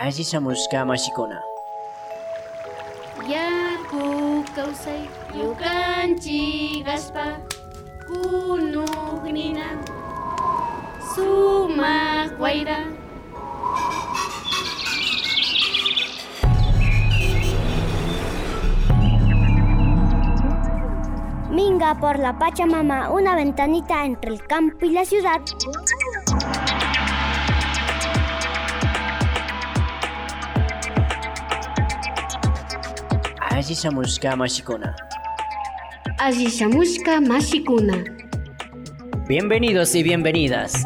Así samuska mashikuna. Yaku kawsay yukanchik aspa kunugnina sumaq wayra Minga por la Pachamama, una ventanita entre el campo y la ciudad. Así samuska mashikuna. Así shamushka mashikuna Bienvenidos y bienvenidas.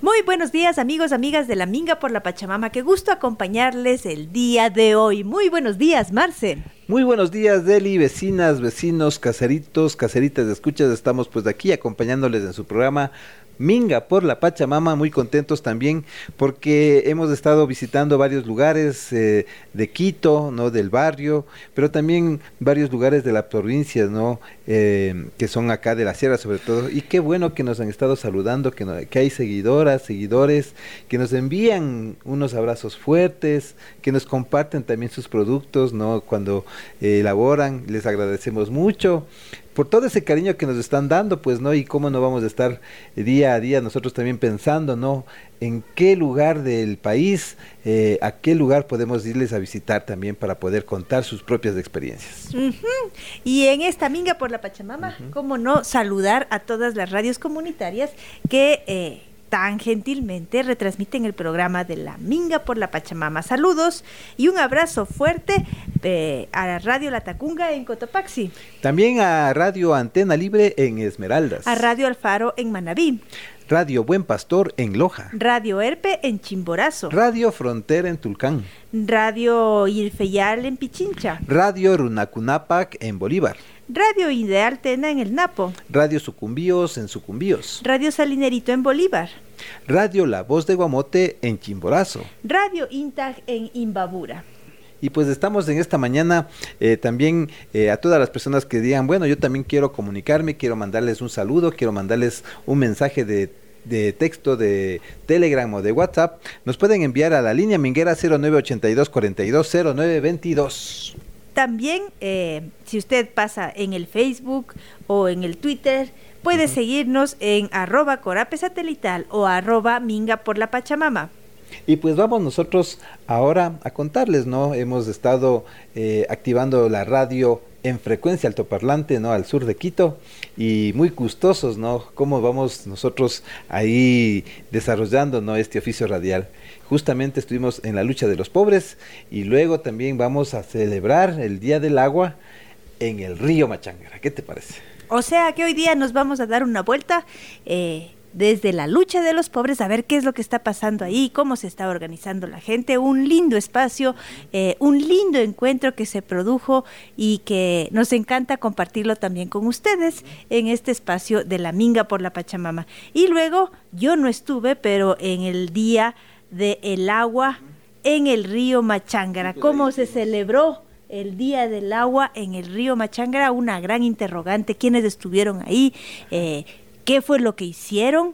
Muy buenos días amigos, amigas de la Minga por la Pachamama. Qué gusto acompañarles el día de hoy. Muy buenos días, Marce. Muy buenos días, Deli, vecinas, vecinos, caseritos, caseritas de escuchas. Estamos pues de aquí acompañándoles en su programa Minga por la Pachamama, muy contentos también porque hemos estado visitando varios lugares eh, de Quito, ¿no? Del barrio, pero también varios lugares de la provincia, ¿no? Eh, que son acá de la sierra sobre todo. Y qué bueno que nos han estado saludando, que, no- que hay seguidoras, seguidores, que nos envían unos abrazos fuertes, que nos comparten también sus productos, ¿no? Cuando eh, elaboran, les agradecemos mucho por todo ese cariño que nos están dando, pues, ¿no? Y cómo no vamos a estar día a día nosotros también pensando, ¿no? En qué lugar del país, eh, a qué lugar podemos irles a visitar también para poder contar sus propias experiencias. Y en esta Minga por la Pachamama, cómo no saludar a todas las radios comunitarias que eh, tan gentilmente retransmiten el programa de la Minga por la Pachamama. Saludos y un abrazo fuerte a Radio La Tacunga en Cotopaxi, También a Radio Antena Libre en Esmeraldas, a Radio Alfaro en Manabí, Radio Buen Pastor en Loja, Radio Herpe en Chimborazo, Radio Frontera en Tulcán, Radio Irfeyal en Pichincha, Radio Runacunapac en Bolívar, Radio Ideal Tena en el Napo, Radio Sucumbíos en Sucumbíos, Radio Salinerito en Bolívar, Radio La Voz de Guamote en Chimborazo. Radio Intag en Imbabura. Y pues estamos en esta mañana eh, también eh, a todas las personas que digan, bueno, yo también quiero comunicarme, quiero mandarles un saludo, quiero mandarles un mensaje de, de texto de Telegram o de WhatsApp, nos pueden enviar a la línea minguera 0982 42 0922. También, eh, si usted pasa en el Facebook o en el Twitter, puede seguirnos en arroba corape satelital o arroba minga por la Pachamama. Y pues vamos nosotros ahora a contarles, ¿no? Hemos estado eh, activando la radio en frecuencia altoparlante, ¿no? Al sur de Quito y muy gustosos, ¿no? Cómo vamos nosotros ahí desarrollando, ¿no? Este oficio radial. Justamente estuvimos en la lucha de los pobres y luego también vamos a celebrar el Día del Agua en el río Machangara. ¿Qué te parece? O sea que hoy día nos vamos a dar una vuelta eh, desde la lucha de los pobres a ver qué es lo que está pasando ahí, cómo se está organizando la gente. Un lindo espacio, eh, un lindo encuentro que se produjo y que nos encanta compartirlo también con ustedes en este espacio de la Minga por la Pachamama. Y luego yo no estuve, pero en el día del el agua en el río Machangara, cómo se celebró el Día del Agua en el río Machangara, una gran interrogante, quiénes estuvieron ahí, eh, qué fue lo que hicieron,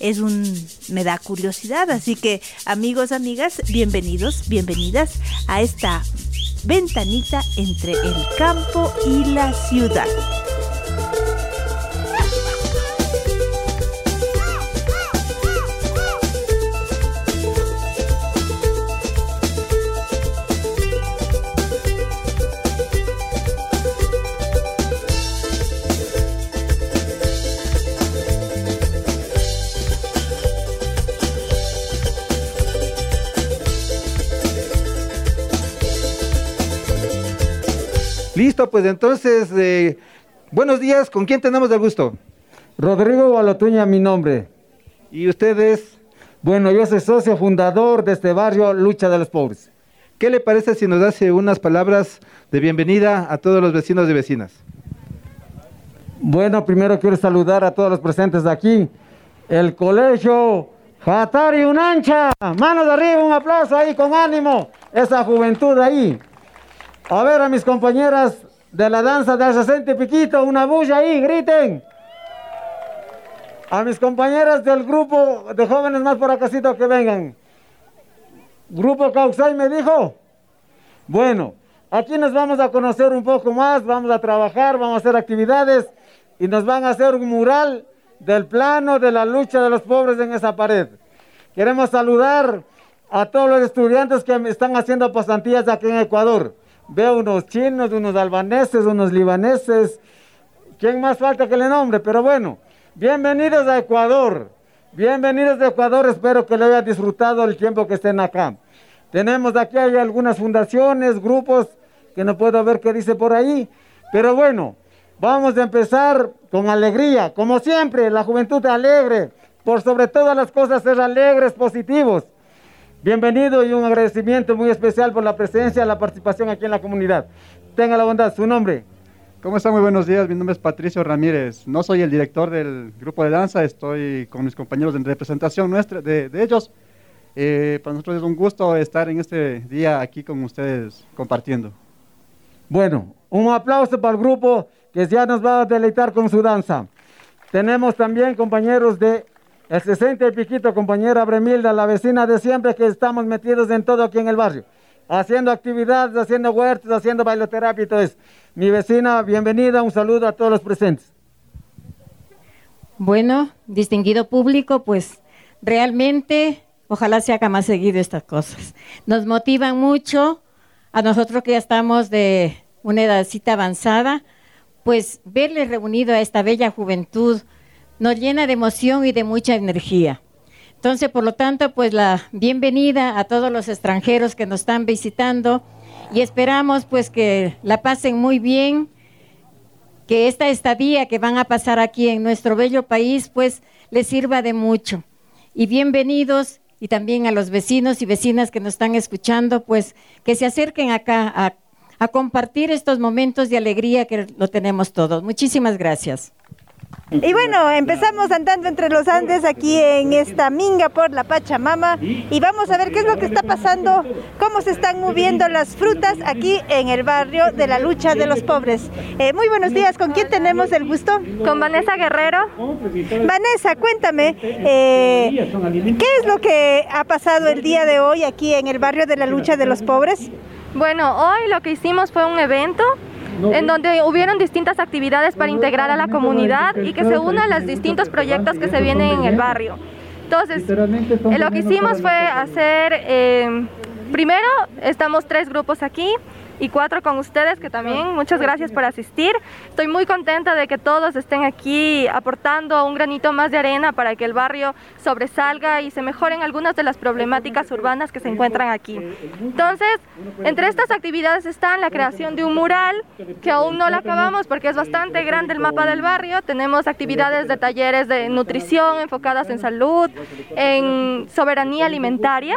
es un, me da curiosidad, así que amigos, amigas, bienvenidos, bienvenidas a esta ventanita entre el campo y la ciudad. Listo, pues entonces, eh, buenos días, ¿con quién tenemos el gusto? Rodrigo Balotuña, mi nombre. ¿Y ustedes? Bueno, yo soy socio fundador de este barrio Lucha de los Pobres. ¿Qué le parece si nos hace unas palabras de bienvenida a todos los vecinos y vecinas? Bueno, primero quiero saludar a todos los presentes de aquí. El colegio Jatari Unancha. Manos arriba, un aplauso ahí con ánimo. Esa juventud ahí. A ver a mis compañeras de la danza del 60 y piquito, una bulla ahí, griten. A mis compañeras del grupo de jóvenes más por acasito que vengan. Grupo Causay me dijo. Bueno, aquí nos vamos a conocer un poco más, vamos a trabajar, vamos a hacer actividades y nos van a hacer un mural del plano de la lucha de los pobres en esa pared. Queremos saludar a todos los estudiantes que están haciendo pasantías aquí en Ecuador. Veo unos chinos, unos albaneses, unos libaneses. ¿Quién más falta que le nombre? Pero bueno, bienvenidos a Ecuador. Bienvenidos a Ecuador. Espero que le haya disfrutado el tiempo que estén acá. Tenemos aquí hay algunas fundaciones, grupos que no puedo ver qué dice por ahí. Pero bueno, vamos a empezar con alegría. Como siempre, la juventud alegre. Por sobre todas las cosas, ser alegres, positivos. Bienvenido y un agradecimiento muy especial por la presencia y la participación aquí en la comunidad. Tenga la bondad, su nombre. ¿Cómo están? Muy buenos días. Mi nombre es Patricio Ramírez. No soy el director del grupo de danza, estoy con mis compañeros en representación nuestra, de, de ellos. Eh, para nosotros es un gusto estar en este día aquí con ustedes compartiendo. Bueno, un aplauso para el grupo que ya nos va a deleitar con su danza. Tenemos también compañeros de el 60 y piquito, compañera Bremilda, la vecina de siempre que estamos metidos en todo aquí en el barrio, haciendo actividades, haciendo huertos, haciendo bailoterapia y todo eso. Mi vecina, bienvenida, un saludo a todos los presentes. Bueno, distinguido público, pues realmente ojalá se haga más seguido estas cosas. Nos motivan mucho a nosotros que ya estamos de una edadcita avanzada, pues verles reunido a esta bella juventud nos llena de emoción y de mucha energía. Entonces, por lo tanto, pues la bienvenida a todos los extranjeros que nos están visitando y esperamos pues que la pasen muy bien, que esta estadía que van a pasar aquí en nuestro bello país pues les sirva de mucho. Y bienvenidos y también a los vecinos y vecinas que nos están escuchando, pues que se acerquen acá a, a compartir estos momentos de alegría que lo tenemos todos. Muchísimas gracias. Y bueno, empezamos andando entre los Andes aquí en esta minga por la Pachamama y vamos a ver qué es lo que está pasando, cómo se están moviendo las frutas aquí en el barrio de la lucha de los pobres. Eh, muy buenos días, ¿con quién tenemos el gusto? Con Vanessa Guerrero. Vanessa, cuéntame, eh, ¿qué es lo que ha pasado el día de hoy aquí en el barrio de la lucha de los pobres? Bueno, hoy lo que hicimos fue un evento en donde hubieron distintas actividades para integrar a la comunidad y que se unan los distintos proyectos que se vienen en el barrio. Entonces, lo que hicimos fue hacer, eh, primero estamos tres grupos aquí, y cuatro con ustedes, que también muchas gracias por asistir. Estoy muy contenta de que todos estén aquí aportando un granito más de arena para que el barrio sobresalga y se mejoren algunas de las problemáticas urbanas que se encuentran aquí. Entonces, entre estas actividades están la creación de un mural, que aún no lo acabamos porque es bastante grande el mapa del barrio. Tenemos actividades de talleres de nutrición enfocadas en salud, en soberanía alimentaria.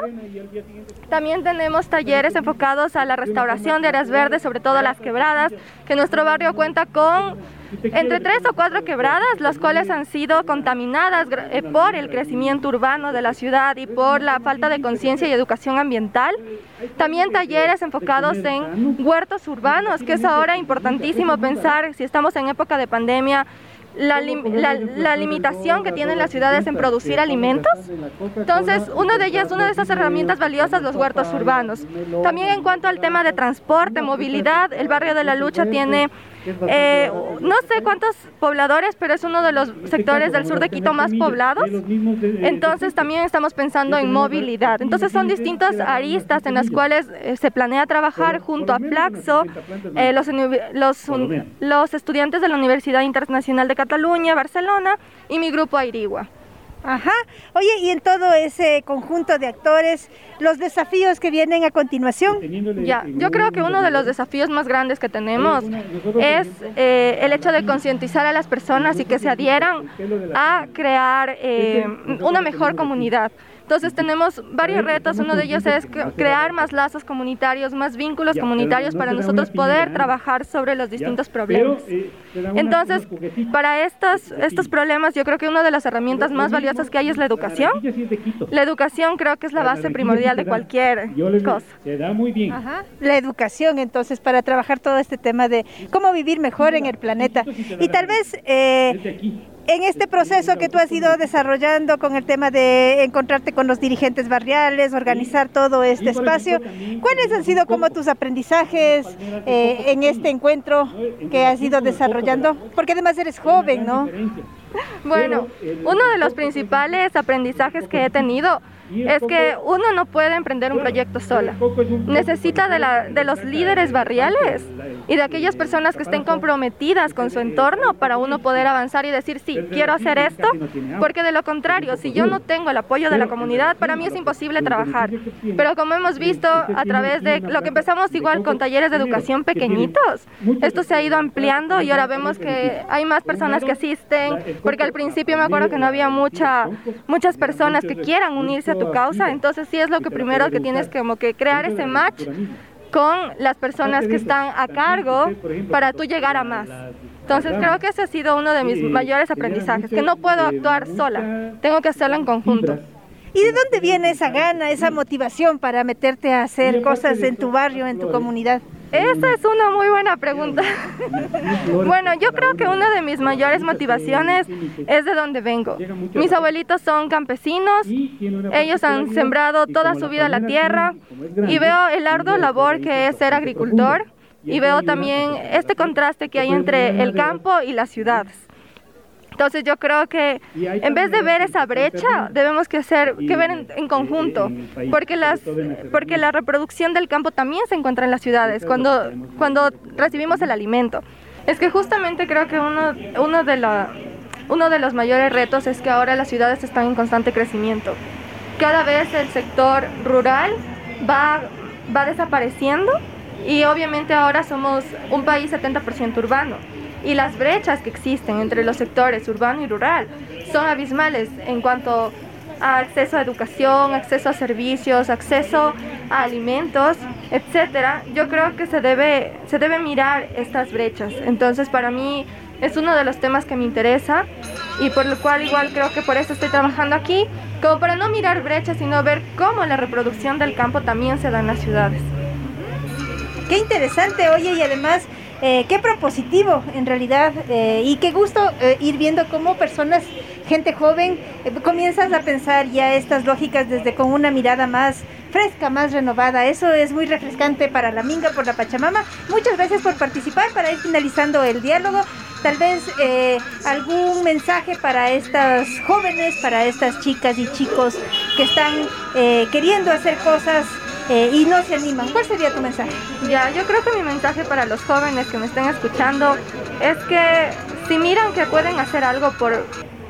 También tenemos talleres enfocados a la restauración de áreas verdes, sobre todo las quebradas, que nuestro barrio cuenta con entre tres o cuatro quebradas, las cuales han sido contaminadas eh, por el crecimiento urbano de la ciudad y por la falta de conciencia y educación ambiental. También talleres enfocados en huertos urbanos, que es ahora importantísimo pensar, si estamos en época de pandemia, la, la, limitación que tienen las ciudades en producir alimentos. Entonces, una de ellas, una de esas herramientas valiosas, los huertos urbanos. También en cuanto al tema de transporte, movilidad, el barrio de la lucha tiene eh, no sé cuántos pobladores, pero es uno de los sectores del sur de Quito más poblados. Entonces también estamos pensando en movilidad. Entonces son distintas aristas en las cuales eh, se planea trabajar junto a Flaxo, eh, los, los, los estudiantes de la Universidad Internacional de Cataluña, Barcelona y mi grupo Airigua. Ajá. Oye, y en todo ese conjunto de actores, los desafíos que vienen a continuación. Ya, yo creo que uno de los desafíos más grandes que tenemos es eh, el hecho de concientizar a las personas y que se adhieran a crear eh, una mejor comunidad. Entonces tenemos varios retos, uno de ellos es crear más lazos comunitarios, más vínculos comunitarios para nosotros poder trabajar sobre los distintos problemas. Eh, Entonces, para estos, estos problemas yo creo que una de las herramientas más valiosas que hay es la educación. La educación creo que es la base primordial de cualquier cosa. Se da muy bien. La educación entonces para trabajar todo este tema de cómo vivir mejor en el planeta. Y tal vez... Eh, en este proceso que tú has ido desarrollando con el tema de encontrarte con los dirigentes barriales, organizar todo este espacio, ¿cuáles han sido como tus aprendizajes eh, en este encuentro que has ido desarrollando? Porque además eres joven, ¿no? Bueno, uno de los principales aprendizajes que he tenido es que uno no puede emprender un proyecto sola. Necesita de, la, de los líderes barriales y de aquellas personas que estén comprometidas con su entorno para uno poder avanzar y decir, sí, quiero hacer esto, porque de lo contrario, si yo no tengo el apoyo de la comunidad, para mí es imposible trabajar. Pero como hemos visto a través de lo que empezamos igual con talleres de educación pequeñitos, esto se ha ido ampliando y ahora vemos que hay más personas que asisten, porque al principio me acuerdo que no había mucha, muchas personas que quieran unirse a tu causa, entonces sí es lo que primero que tienes como que crear ese match con las personas que están a cargo para tú llegar a más. Entonces creo que ese ha sido uno de mis mayores aprendizajes, que no puedo actuar sola, tengo que hacerlo en conjunto. ¿Y de dónde viene esa gana, esa motivación para meterte a hacer cosas en tu barrio, en tu comunidad? Esa es una muy buena pregunta. bueno, yo creo que una de mis mayores motivaciones es de donde vengo. Mis abuelitos son campesinos, ellos han sembrado toda su vida la tierra y veo el arduo labor que es ser agricultor y veo también este contraste que hay entre el campo y las ciudades. Entonces yo creo que en vez de ver esa brecha, debemos que hacer que ver en, conjunto, porque las porque la reproducción del campo también se encuentra en las ciudades cuando cuando recibimos el alimento. Es que justamente creo que uno uno de la uno de los mayores retos es que ahora las ciudades están en constante crecimiento. Cada vez el sector rural va va desapareciendo y obviamente ahora somos un país 70% urbano y las brechas que existen entre los sectores urbano y rural son abismales en cuanto a acceso a educación, acceso a servicios, acceso a alimentos, etcétera. Yo creo que se debe se debe mirar estas brechas. Entonces, para mí es uno de los temas que me interesa y por lo cual igual creo que por eso estoy trabajando aquí, como para no mirar brechas, sino ver cómo la reproducción del campo también se da en las ciudades. Qué interesante, oye, y además eh, qué propositivo en realidad eh, y qué gusto eh, ir viendo cómo personas, gente joven, comienzas a pensar ya estas lógicas desde con una mirada más fresca, más renovada. Eso es muy refrescante para la Minga por la Pachamama. Muchas gracias por participar para ir finalizando el diálogo. Tal vez algún mensaje para estas jóvenes, para estas chicas y chicos que están queriendo hacer cosas eh, y no se animan. ¿Cuál sería tu mensaje? Ya, yo creo que mi mensaje para los jóvenes que me estén escuchando es que si miran que pueden hacer algo por,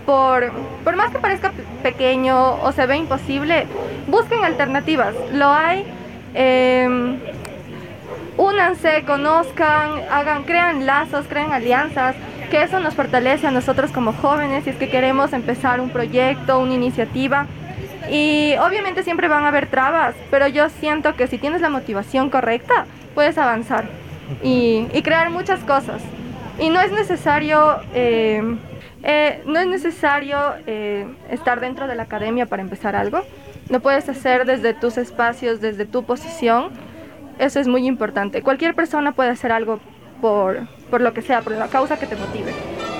por, por más que parezca pequeño o se ve imposible, busquen alternativas. Lo hay. Eh, únanse, conozcan, hagan, crean lazos, crean alianzas, que eso nos fortalece a nosotros como jóvenes si es que queremos empezar un proyecto, una iniciativa. Y obviamente siempre van a haber trabas, pero yo siento que si tienes la motivación correcta, puedes avanzar y, crear muchas cosas. Y no es necesario, eh, eh, no es necesario eh, estar dentro de la academia para empezar algo. Lo puedes hacer desde tus espacios, desde tu posición. Eso es muy importante. Cualquier persona puede hacer algo por, por lo que sea, por la causa que te motive.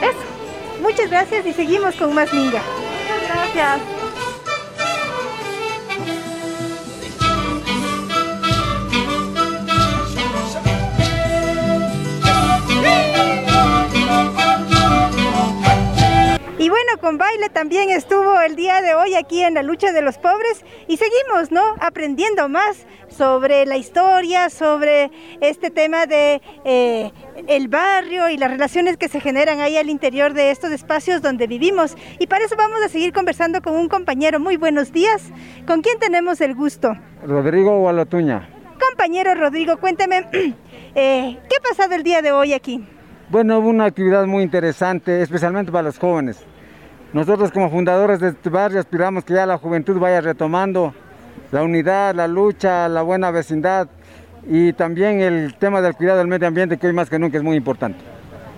Eso. Muchas gracias y seguimos con más Minga. Muchas gracias. Y bueno, con baile también estuvo el día de hoy aquí en la lucha de los pobres y seguimos, ¿no? Aprendiendo más sobre la historia, sobre este tema de eh, el barrio y las relaciones que se generan ahí al interior de estos espacios donde vivimos. Y para eso vamos a seguir conversando con un compañero. Muy buenos días. ¿Con quién tenemos el gusto? Rodrigo Gualatuña. Compañero Rodrigo, cuénteme, eh, ¿qué ha pasado el día de hoy aquí? Bueno, hubo una actividad muy interesante, especialmente para los jóvenes. Nosotros como fundadores de este barrio aspiramos que ya la juventud vaya retomando la unidad, la lucha, la buena vecindad y también el tema del cuidado del medio ambiente que hoy más que nunca es muy importante.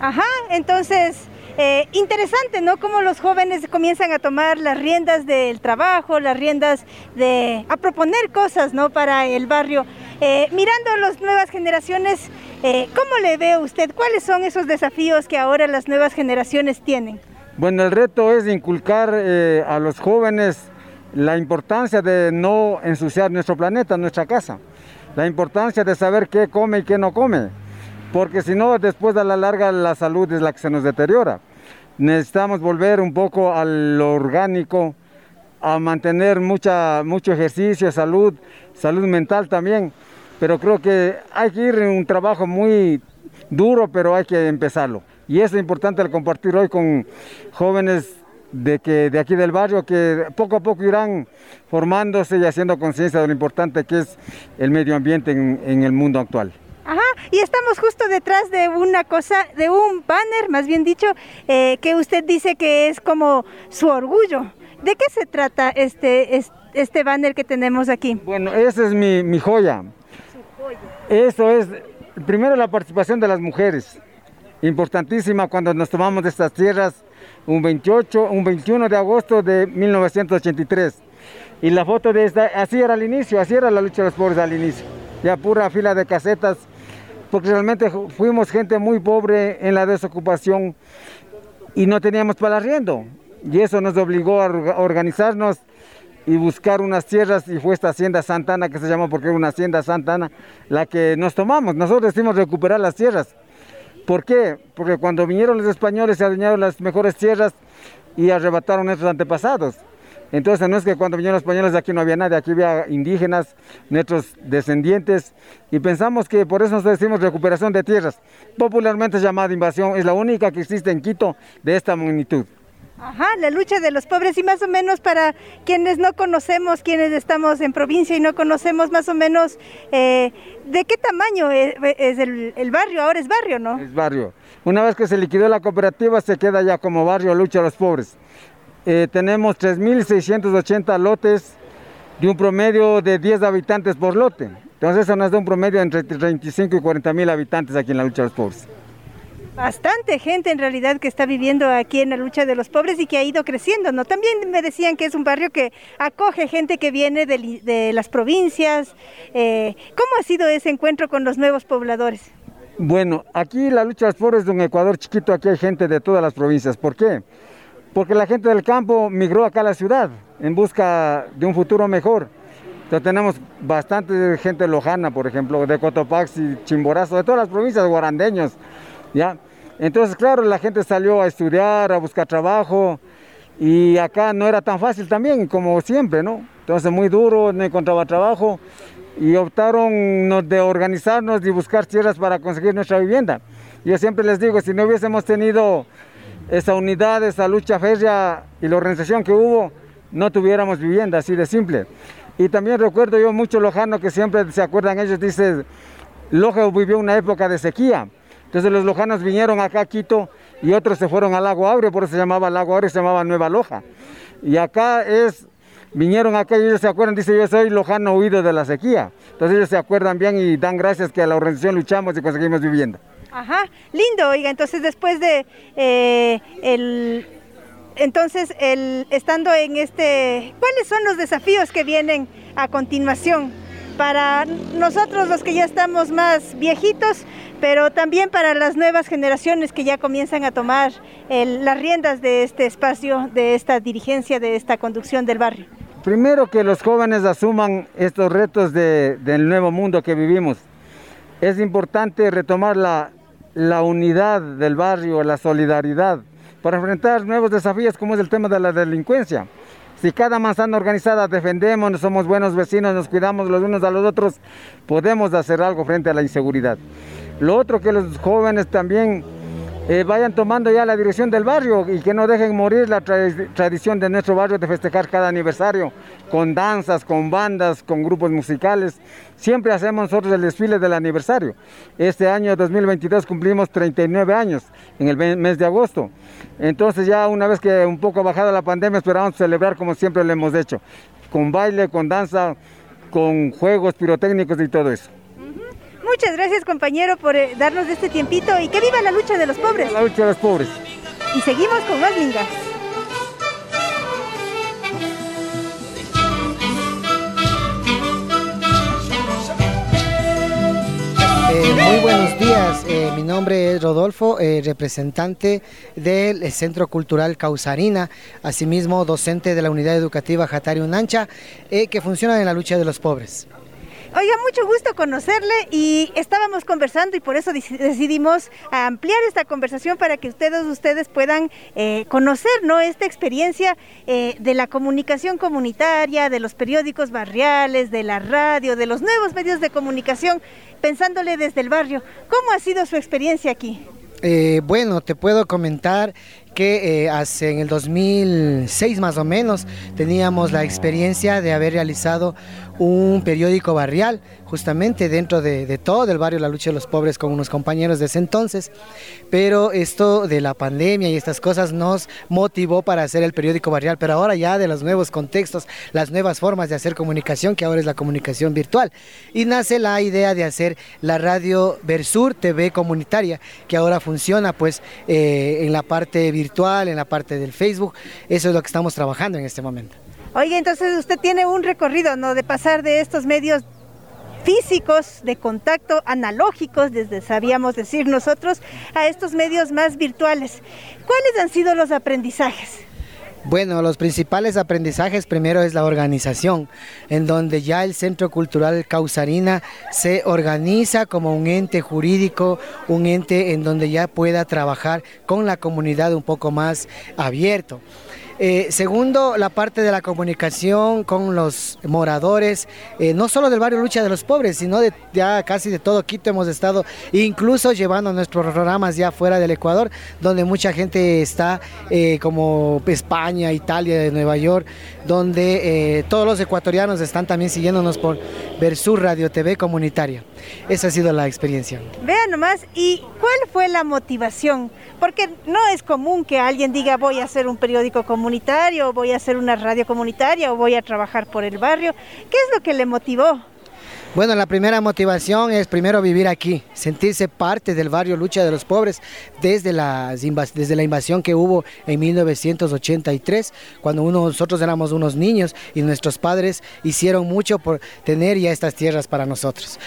Ajá, entonces eh, interesante, ¿no? Cómo los jóvenes comienzan a tomar las riendas del trabajo, las riendas de a proponer cosas, ¿no? Para el barrio. Eh, mirando las nuevas generaciones, eh, ¿cómo le ve usted? ¿Cuáles son esos desafíos que ahora las nuevas generaciones tienen? Bueno, el reto es inculcar eh, a los jóvenes la importancia de no ensuciar nuestro planeta, nuestra casa. La importancia de saber qué come y qué no come. Porque si no, después a la larga la salud es la que se nos deteriora. Necesitamos volver un poco a lo orgánico, a mantener mucha, mucho ejercicio, salud, salud mental también. Pero creo que hay que ir en un trabajo muy duro, pero hay que empezarlo. Y es importante al compartir hoy con jóvenes de, que, de aquí del barrio que poco a poco irán formándose y haciendo conciencia de lo importante que es el medio ambiente en, en el mundo actual. Ajá, y estamos justo detrás de una cosa, de un banner, más bien dicho, eh, que usted dice que es como su orgullo. ¿De qué se trata este, este banner que tenemos aquí? Bueno, esa es mi, mi joya. Eso es, primero la participación de las mujeres, importantísima cuando nos tomamos de estas tierras un 28, un 21 de agosto de 1983. Y la foto de esta, así era al inicio, así era la lucha de los pobres al inicio. Ya pura fila de casetas, porque realmente fuimos gente muy pobre en la desocupación y no teníamos para arriendo. Y eso nos obligó a organizarnos y buscar unas tierras y fue esta hacienda Santana que se llamó porque era una hacienda Santana la que nos tomamos. Nosotros decimos recuperar las tierras. ¿Por qué? Porque cuando vinieron los españoles se adueñaron las mejores tierras y arrebataron nuestros antepasados. Entonces no es que cuando vinieron los españoles aquí no había nadie, aquí había indígenas, nuestros descendientes, y pensamos que por eso nos decimos recuperación de tierras, popularmente llamada invasión, es la única que existe en Quito de esta magnitud. Ajá, la lucha de los pobres y más o menos para quienes no conocemos, quienes estamos en provincia y no conocemos más o menos eh, de qué tamaño es, el, barrio, ahora es barrio, ¿no? Es barrio. Una vez que se liquidó la cooperativa se queda ya como barrio lucha de los pobres. Eh, tenemos 3.680 lotes de un promedio de 10 habitantes por lote. Entonces eso nos da un promedio entre 35 y 40 mil habitantes aquí en la lucha de los pobres bastante gente en realidad que está viviendo aquí en la lucha de los pobres y que ha ido creciendo, ¿no? También me decían que es un barrio que acoge gente que viene de, las provincias. Eh, ¿Cómo ha sido ese encuentro con los nuevos pobladores? Bueno, aquí la lucha de los pobres de un Ecuador chiquito, aquí hay gente de todas las provincias. ¿Por qué? Porque la gente del campo migró acá a la ciudad en busca de un futuro mejor. Entonces tenemos bastante gente lojana, por ejemplo, de Cotopaxi, Chimborazo, de todas las provincias, guarandeños, ¿ya? Entonces, claro, la gente salió a estudiar, a buscar trabajo y acá no era tan fácil también, como siempre, ¿no? Entonces, muy duro, no encontraba trabajo y optaron de organizarnos y buscar tierras para conseguir nuestra vivienda. Yo siempre les digo, si no hubiésemos tenido esa unidad, esa lucha férrea y la organización que hubo, no tuviéramos vivienda, así de simple. Y también recuerdo yo mucho lojano que siempre se acuerdan ellos, dice, Loja vivió una época de sequía. Entonces los lojanos vinieron acá a Quito y otros se fueron al lago Aureo, por eso se llamaba lago Aureo, se llamaba Nueva Loja. Y acá es, vinieron acá y ellos se acuerdan, dice yo soy lojano huido de la sequía. Entonces ellos se acuerdan bien y dan gracias que a la organización luchamos y conseguimos vivienda. Ajá, lindo, oiga, entonces después de eh, el... Entonces, el, estando en este, ¿cuáles son los desafíos que vienen a continuación para nosotros los que ya estamos más viejitos? pero también para las nuevas generaciones que ya comienzan a tomar las riendas de este espacio, de esta dirigencia, de esta conducción del barrio. Primero que los jóvenes asuman estos retos del nuevo mundo que vivimos. Es importante retomar la, unidad del barrio, la solidaridad, para enfrentar nuevos desafíos como es el tema de la delincuencia. Si cada manzana organizada defendemos, somos buenos vecinos, nos cuidamos los unos a los otros, podemos hacer algo frente a la inseguridad. Lo otro que los jóvenes también eh, vayan tomando ya la dirección del barrio y que no dejen morir la tradición de nuestro barrio de festejar cada aniversario con danzas, con bandas, con grupos musicales. Siempre hacemos nosotros el desfile del aniversario. Este año 2022 cumplimos 39 años en el mes de agosto. Entonces ya una vez que un poco ha bajado la pandemia esperamos celebrar como siempre lo hemos hecho, con baile, con danza, con juegos pirotécnicos y todo eso. Muchas gracias compañero por eh, darnos este tiempito y que viva la lucha de los pobres. La lucha de los pobres. Y seguimos con más lingas. Eh, muy buenos días, eh, mi nombre es Rodolfo, eh, representante del Centro Cultural Causarina, asimismo docente de la Unidad Educativa Jatari Unancha, que funciona en la lucha de los pobres. Oiga, mucho gusto conocerle y estábamos conversando y por eso decidimos ampliar esta conversación para que ustedes, ustedes puedan eh, conocer ¿no? esta experiencia eh, de la comunicación comunitaria, de los periódicos barriales, de la radio, de los nuevos medios de comunicación, pensándole desde el barrio. ¿Cómo ha sido su experiencia aquí? Eh, bueno, te puedo comentar que hace en el 2006 más o menos teníamos la experiencia de haber realizado un periódico barrial, justamente dentro de, todo el barrio La Lucha de los Pobres con unos compañeros de ese entonces, pero esto de la pandemia y estas cosas nos motivó para hacer el periódico barrial, pero ahora ya de los nuevos contextos, las nuevas formas de hacer comunicación, que ahora es la comunicación virtual, y nace la idea de hacer la radio Versur TV comunitaria, que ahora funciona pues eh, en la parte virtual, en la parte del Facebook, eso es lo que estamos trabajando en este momento. Oye, entonces usted tiene un recorrido, ¿no? De pasar de estos medios físicos de contacto analógicos, desde sabíamos decir nosotros, a estos medios más virtuales. ¿Cuáles han sido los aprendizajes? Bueno, los principales aprendizajes primero es la organización, en donde ya el Centro Cultural Causarina se organiza como un ente jurídico, un ente en donde ya pueda trabajar con la comunidad un poco más abierto. Eh, segundo, la parte de la comunicación con los moradores, eh, no solo del barrio Lucha de los Pobres, sino de ya casi de todo Quito hemos estado, incluso llevando nuestros programas ya fuera del Ecuador, donde mucha gente está, eh, como España, Italia, Nueva York, donde todos los ecuatorianos están también siguiéndonos por Versur Radio TV Comunitaria. Esa ha sido la experiencia. Vean nomás, ¿y cuál fue la motivación? Porque no es común que alguien diga voy a hacer un periódico comunitario, voy a hacer una radio comunitaria o voy a trabajar por el barrio. ¿Qué es lo que le motivó? Bueno, la primera motivación es primero vivir aquí, sentirse parte del barrio Lucha de los Pobres desde la, desde la invasión que hubo en 1983, cuando uno, nosotros éramos unos niños y nuestros padres hicieron mucho por tener ya estas tierras para nosotros.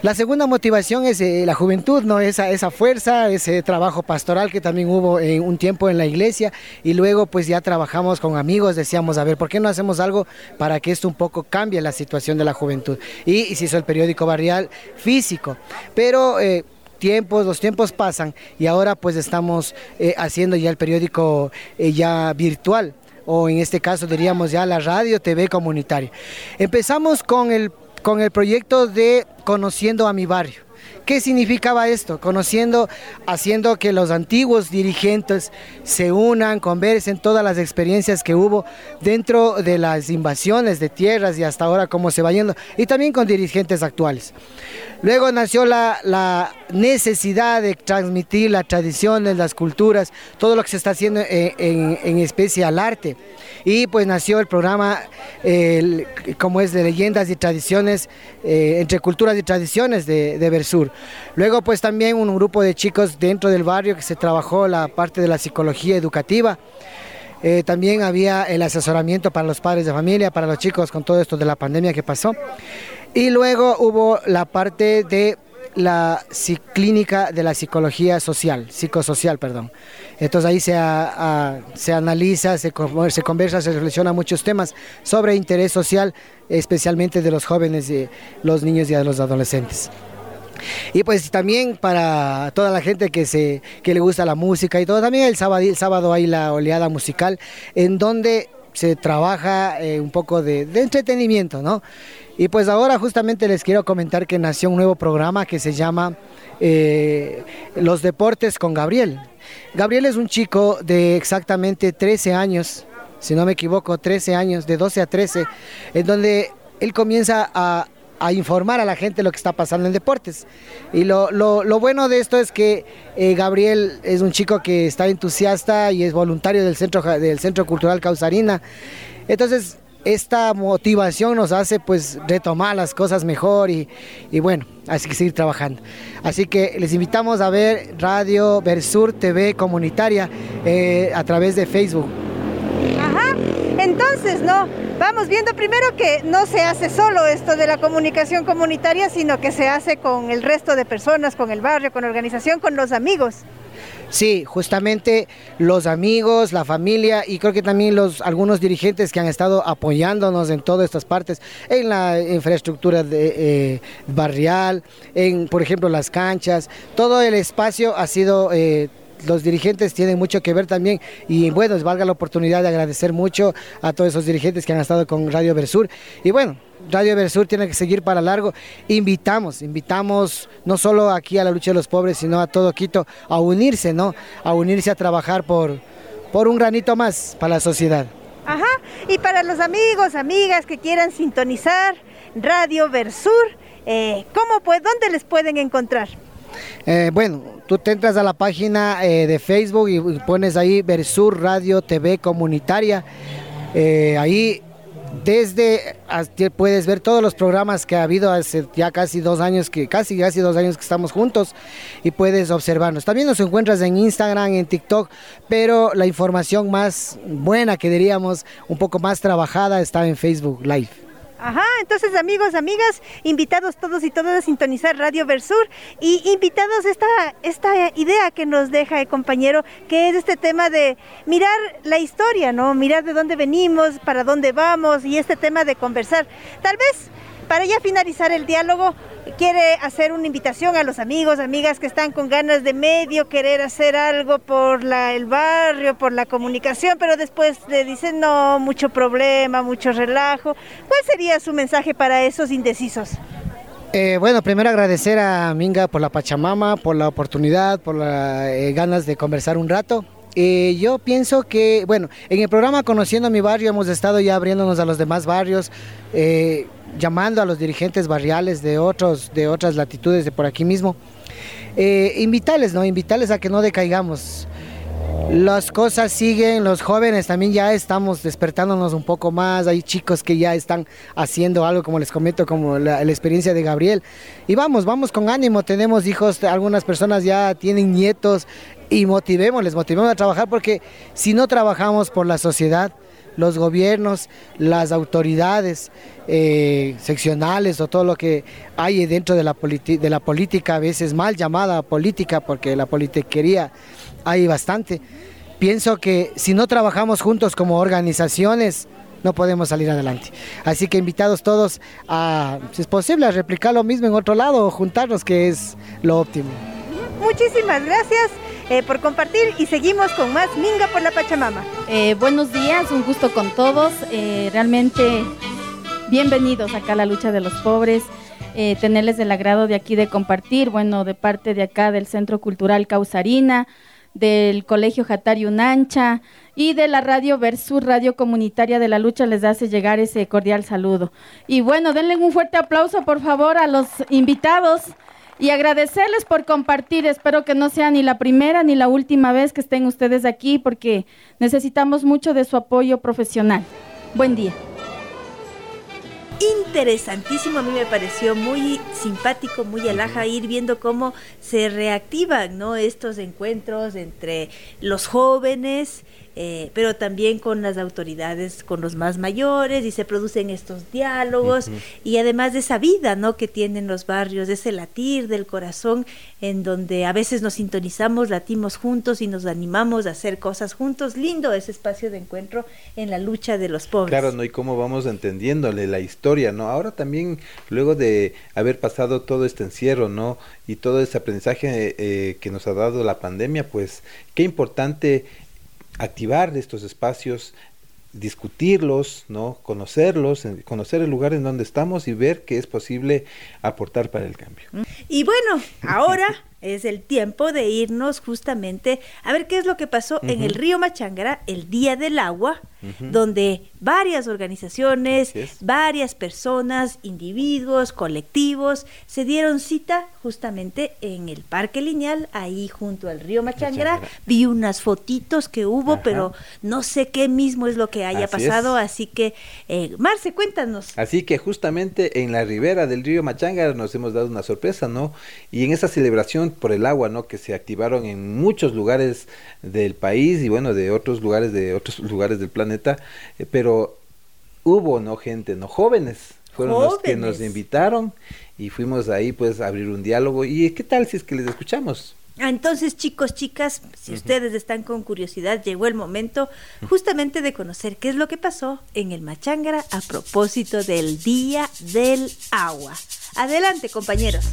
La segunda motivación es eh, la juventud, ¿no? Esa, esa fuerza, ese trabajo pastoral que también hubo en un tiempo en la iglesia y luego pues ya trabajamos con amigos, decíamos, a ver, ¿por qué no hacemos algo para que esto un poco cambie la situación de la juventud? Y, se hizo el periódico barrial físico, pero... Eh, tiempos, los tiempos pasan y ahora pues estamos eh, haciendo ya el periódico ya virtual o en este caso diríamos ya la radio TV comunitaria. Empezamos con el con el proyecto de Conociendo a mi barrio. ¿Qué significaba esto? Conociendo, haciendo que los antiguos dirigentes se unan, conversen todas las experiencias que hubo dentro de las invasiones de tierras y hasta ahora cómo se va yendo, y también con dirigentes actuales. Luego nació la, necesidad de transmitir las tradiciones, las culturas, todo lo que se está haciendo en, especie al arte. Y pues nació el programa, como es de leyendas y tradiciones, eh, entre culturas y tradiciones de, de Versur. Luego pues también un grupo de chicos dentro del barrio que se trabajó la parte de la psicología educativa. Eh, también había el asesoramiento para los padres de familia, para los chicos con todo esto de la pandemia que pasó. Y luego hubo la parte de la clínica de la psicología social, psicosocial, perdón. Entonces ahí se, se analiza, se, se, conversa, se reflexiona muchos temas sobre interés social, especialmente de los jóvenes, y los niños y de los adolescentes. Y pues también para toda la gente que, se, que le gusta la música y todo, también el sábado, el sábado hay la oleada musical en donde se trabaja eh, un poco de, entretenimiento, ¿no? Y pues ahora justamente les quiero comentar que nació un nuevo programa que se llama eh, Los Deportes con Gabriel. Gabriel es un chico de exactamente 13 años, si no me equivoco, 13 años, de 12 a 13, en donde él comienza a a informar a la gente lo que está pasando en deportes. Y lo, bueno de esto es que eh, Gabriel es un chico que está entusiasta y es voluntario del Centro, del Centro Cultural Causarina. Entonces, esta motivación nos hace pues retomar las cosas mejor y, bueno, hay que seguir trabajando. Así que les invitamos a ver Radio Versur TV comunitaria eh, a través de Facebook. Entonces, ¿no? vamos viendo primero que no se hace solo esto de la comunicación comunitaria, sino que se hace con el resto de personas, con el barrio, con la organización, con los amigos. Sí, justamente los amigos, la familia y creo que también los algunos dirigentes que han estado apoyándonos en todas estas partes, en la infraestructura de, eh, barrial, en por ejemplo las canchas, todo el espacio ha sido eh, los dirigentes tienen mucho que ver también y bueno, valga la oportunidad de agradecer mucho a todos esos dirigentes que han estado con Radio Versur y bueno, Radio Versur tiene que seguir para largo. Invitamos, invitamos no solo aquí a la lucha de los pobres, sino a todo Quito a unirse, ¿no? A unirse a trabajar por, por un granito más para la sociedad. Ajá, y para los amigos, amigas que quieran sintonizar Radio Versur, eh, ¿cómo, pues, ¿dónde les pueden encontrar? Eh, bueno, tú te entras a la página eh, de Facebook y pones ahí Versur Radio TV Comunitaria. Eh, ahí desde puedes ver todos los programas que ha habido hace ya casi dos años que casi casi dos años que estamos juntos y puedes observarnos. También nos encuentras en Instagram, en TikTok, pero la información más buena que diríamos, un poco más trabajada está en Facebook Live. Ajá, entonces amigos, amigas, invitados todos y todas a sintonizar Radio Versur y invitados esta, esta idea que nos deja el compañero, que es este tema de mirar la historia, ¿no? Mirar de dónde venimos, para dónde vamos y este tema de conversar. Tal vez para ya finalizar el diálogo, quiere hacer una invitación a los amigos, amigas que están con ganas de medio, querer hacer algo por la, el barrio, por la comunicación, pero después le dicen no, mucho problema, mucho relajo. ¿Cuál sería su mensaje para esos indecisos? Eh, bueno, primero agradecer a Minga por la Pachamama, por la oportunidad, por las eh, ganas de conversar un rato. Eh, yo pienso que, bueno, en el programa Conociendo mi barrio hemos estado ya abriéndonos a los demás barrios, eh, llamando a los dirigentes barriales de, otros, de otras latitudes de por aquí mismo. Eh, invitarles, ¿no? Invitarles a que no decaigamos. Las cosas siguen, los jóvenes también ya estamos despertándonos un poco más, hay chicos que ya están haciendo algo, como les comento, como la, la, experiencia de Gabriel. Y vamos, vamos con ánimo, tenemos hijos, algunas personas ya tienen nietos y motivemos, les motivemos a trabajar porque si no trabajamos por la sociedad, los gobiernos, las autoridades eh, seccionales o todo lo que hay dentro de la, de la política, a veces mal llamada política, porque la politiquería hay bastante. Pienso que si no trabajamos juntos como organizaciones, no podemos salir adelante. Así que invitados todos a, si es posible, a replicar lo mismo en otro lado o juntarnos, que es lo óptimo. Muchísimas gracias. Eh, por compartir y seguimos con más Minga por la Pachamama. Eh, buenos días, un gusto con todos. Eh, realmente bienvenidos acá a la lucha de los pobres. tenerles el agrado de aquí de compartir, bueno, de parte de acá del Centro Cultural Causarina, del Colegio Jatari Unancha y de la Radio Versur, Radio Comunitaria de la Lucha, les hace llegar ese cordial saludo. Y bueno, denle un fuerte aplauso, por favor, a los invitados y agradecerles por compartir. Espero que no sea ni la primera ni la última vez que estén ustedes aquí porque necesitamos mucho de su apoyo profesional. Buen día. Interesantísimo, a mí me pareció muy simpático, muy alaja ir viendo cómo se reactivan ¿no? estos encuentros entre los jóvenes eh, pero también con las autoridades, con los más mayores, y se producen estos diálogos, y además de esa vida ¿no? que tienen los barrios, ese latir del corazón, en donde a veces nos sintonizamos, latimos juntos y nos animamos a hacer cosas juntos. Lindo ese espacio de encuentro en la lucha de los pobres. Claro, ¿no? Y cómo vamos entendiéndole la historia, ¿no? Ahora también, luego de haber pasado todo este encierro, ¿no? Y todo ese aprendizaje eh, que nos ha dado la pandemia, pues qué importante activar estos espacios, discutirlos, ¿no? conocerlos, conocer el lugar en donde estamos y ver qué es posible aportar para el cambio. Y bueno, ahora es el tiempo de irnos justamente a ver qué es lo que pasó en el río Machangara el Día del Agua, donde varias organizaciones, varias personas, individuos, colectivos, se dieron cita justamente en el Parque Lineal, ahí junto al río Machangara. Vi unas fotitos que hubo, pero no sé qué mismo es lo que haya pasado, así que, eh, Marce, cuéntanos. Así que justamente en la ribera del río Machangara nos hemos dado una sorpresa, ¿no? Y en esa celebración por el agua, ¿no? Que se activaron en muchos lugares del país y bueno, de otros lugares, de otros lugares del planeta, eh, pero hubo, no gente, no jóvenes, fueron los que nos invitaron y fuimos ahí pues a abrir un diálogo. ¿Y qué tal si es que les escuchamos? Ah, Entonces, chicos, chicas, si ustedes están con curiosidad, llegó el momento justamente de conocer qué es lo que pasó en el Machángara a propósito del Día del Agua. Adelante, compañeros.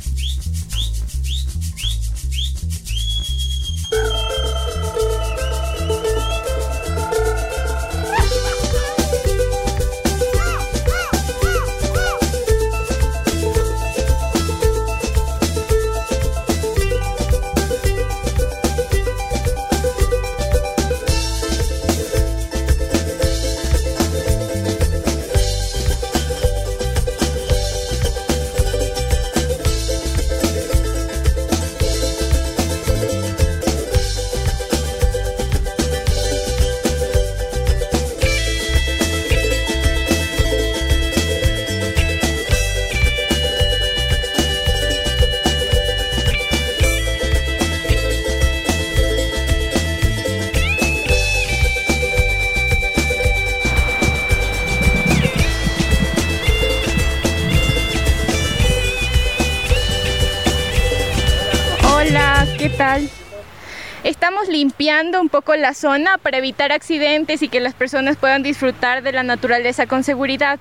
Poco la zona para evitar accidentes y que las personas puedan disfrutar de la naturaleza con seguridad.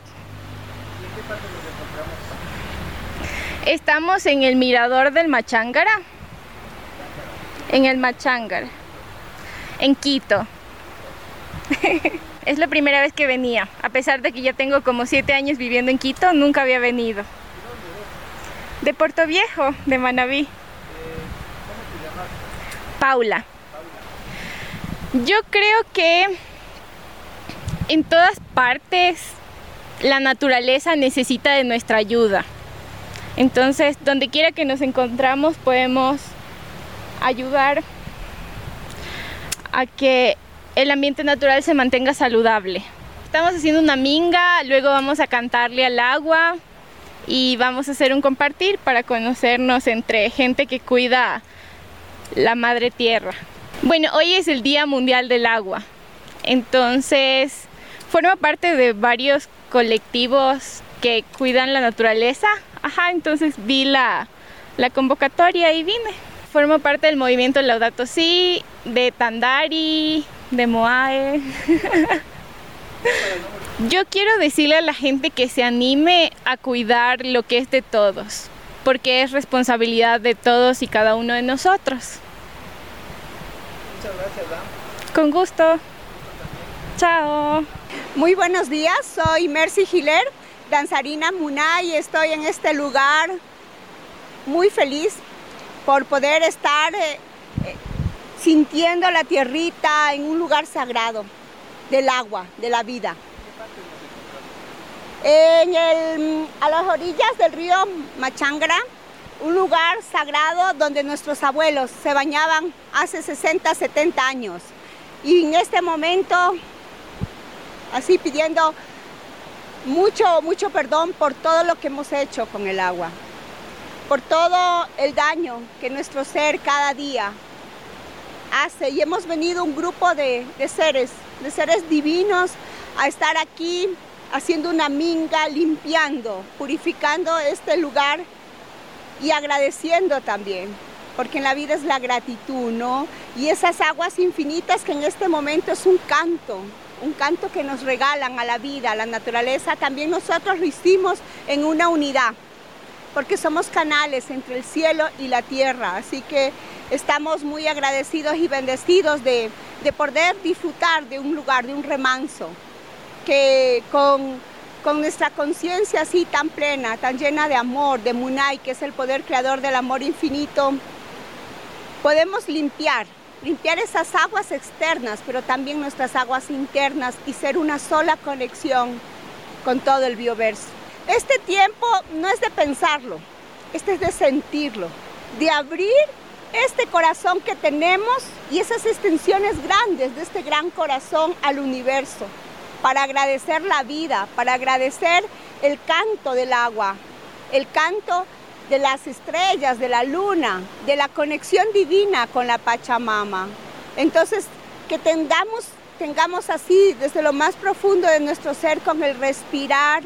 Estamos en el mirador del Machángara. En el Machángara. En Quito. es la primera vez que venía. A pesar de que ya tengo como siete años viviendo en Quito, nunca había venido. De Puerto Viejo, de Manabí. Paula. Yo creo que en todas partes la naturaleza necesita de nuestra ayuda. Entonces, donde quiera que nos encontramos, podemos ayudar a que el ambiente natural se mantenga saludable. Estamos haciendo una minga, luego vamos a cantarle al agua y vamos a hacer un compartir para conocernos entre gente que cuida la madre tierra. Bueno, hoy es el Día Mundial del Agua. Entonces, forma parte de varios colectivos que cuidan la naturaleza. Ajá, entonces vi la, la convocatoria y vine. Formo parte del movimiento Laudato Si, de Tandari, de Moae. Yo quiero decirle a la gente que se anime a cuidar lo que es de todos, porque es responsabilidad de todos y cada uno de nosotros. Muchas gracias, Con gusto. Chao. Muy buenos días, soy Mercy Giler, danzarina Munay y estoy en este lugar muy feliz por poder estar eh, eh, sintiendo la tierrita en un lugar sagrado del agua, de la vida. En el- a las orillas del río Machangra, un lugar sagrado donde nuestros abuelos se bañaban hace 60, 70 años. Y en este momento, así pidiendo mucho, mucho perdón por todo lo que hemos hecho con el agua, por todo el daño que nuestro ser cada día hace. Y hemos venido un grupo de, de seres, de seres divinos, a estar aquí haciendo una minga, limpiando, purificando este lugar y agradeciendo también, porque en la vida es la gratitud, ¿no? Y esas aguas infinitas que en este momento es un canto, un canto que nos regalan a la vida, a la naturaleza, también nosotros lo hicimos en una unidad, porque somos canales entre el cielo y la tierra, así que estamos muy agradecidos y bendecidos de, de poder disfrutar de un lugar, de un remanso, que con, con nuestra conciencia así tan plena, tan llena de amor, de Munay, que es el poder creador del amor infinito, podemos limpiar, limpiar esas aguas externas, pero también nuestras aguas internas y ser una sola conexión con todo el bioverso. Este tiempo no es de pensarlo, este es de sentirlo, de abrir este corazón que tenemos y esas extensiones grandes de este gran corazón al universo, para agradecer la vida, para agradecer el canto del agua, el canto de las estrellas, de la luna, de la conexión divina con la Pachamama. Entonces, que tengamos tengamos así desde lo más profundo de nuestro ser con el respirar,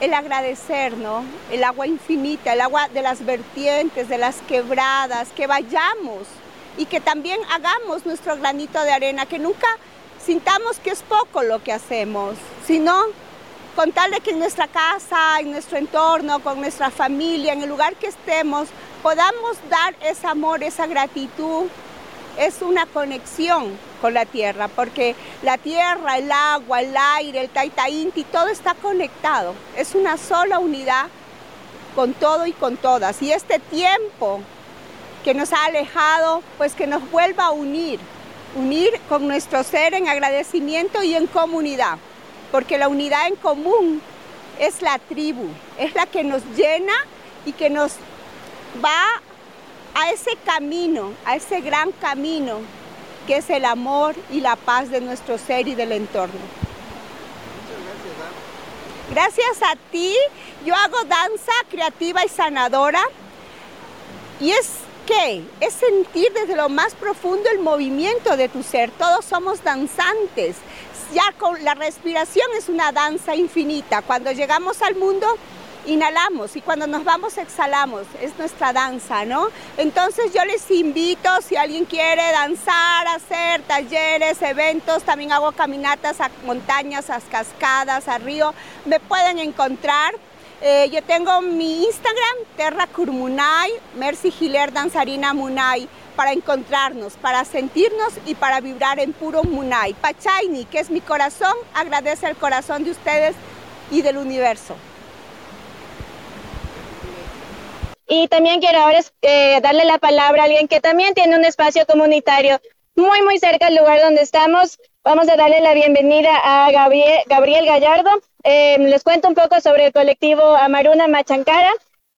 el agradecer, ¿no? El agua infinita, el agua de las vertientes, de las quebradas, que vayamos y que también hagamos nuestro granito de arena, que nunca sintamos que es poco lo que hacemos, sino con tal de que en nuestra casa, en nuestro entorno, con nuestra familia, en el lugar que estemos, podamos dar ese amor, esa gratitud, es una conexión con la tierra, porque la tierra, el agua, el aire, el taitainti, todo está conectado, es una sola unidad con todo y con todas. Y este tiempo que nos ha alejado, pues que nos vuelva a unir, unir con nuestro ser en agradecimiento y en comunidad, porque la unidad en común es la tribu, es la que nos llena y que nos va a ese camino, a ese gran camino que es el amor y la paz de nuestro ser y del entorno. Gracias a ti, yo hago danza creativa y sanadora y es que es sentir desde lo más profundo el movimiento de tu ser. Todos somos danzantes. Ya con la respiración es una danza infinita. Cuando llegamos al mundo inhalamos y cuando nos vamos exhalamos, es nuestra danza, ¿no? Entonces yo les invito, si alguien quiere danzar, hacer talleres, eventos, también hago caminatas a montañas, a cascadas, a río, me pueden encontrar. Eh, yo tengo mi Instagram, Terra Kurmunay, Mercy Giler Danzarina Munay, para encontrarnos, para sentirnos y para vibrar en puro Munay. Pachaini, que es mi corazón, agradece el corazón de ustedes y del universo. Y también quiero ahora eh, darle la palabra a alguien que también tiene un espacio comunitario muy, muy cerca del lugar donde estamos. Vamos a darle la bienvenida a Gabriel Gallardo. Eh, les cuento un poco sobre el colectivo Amaruna Machancara.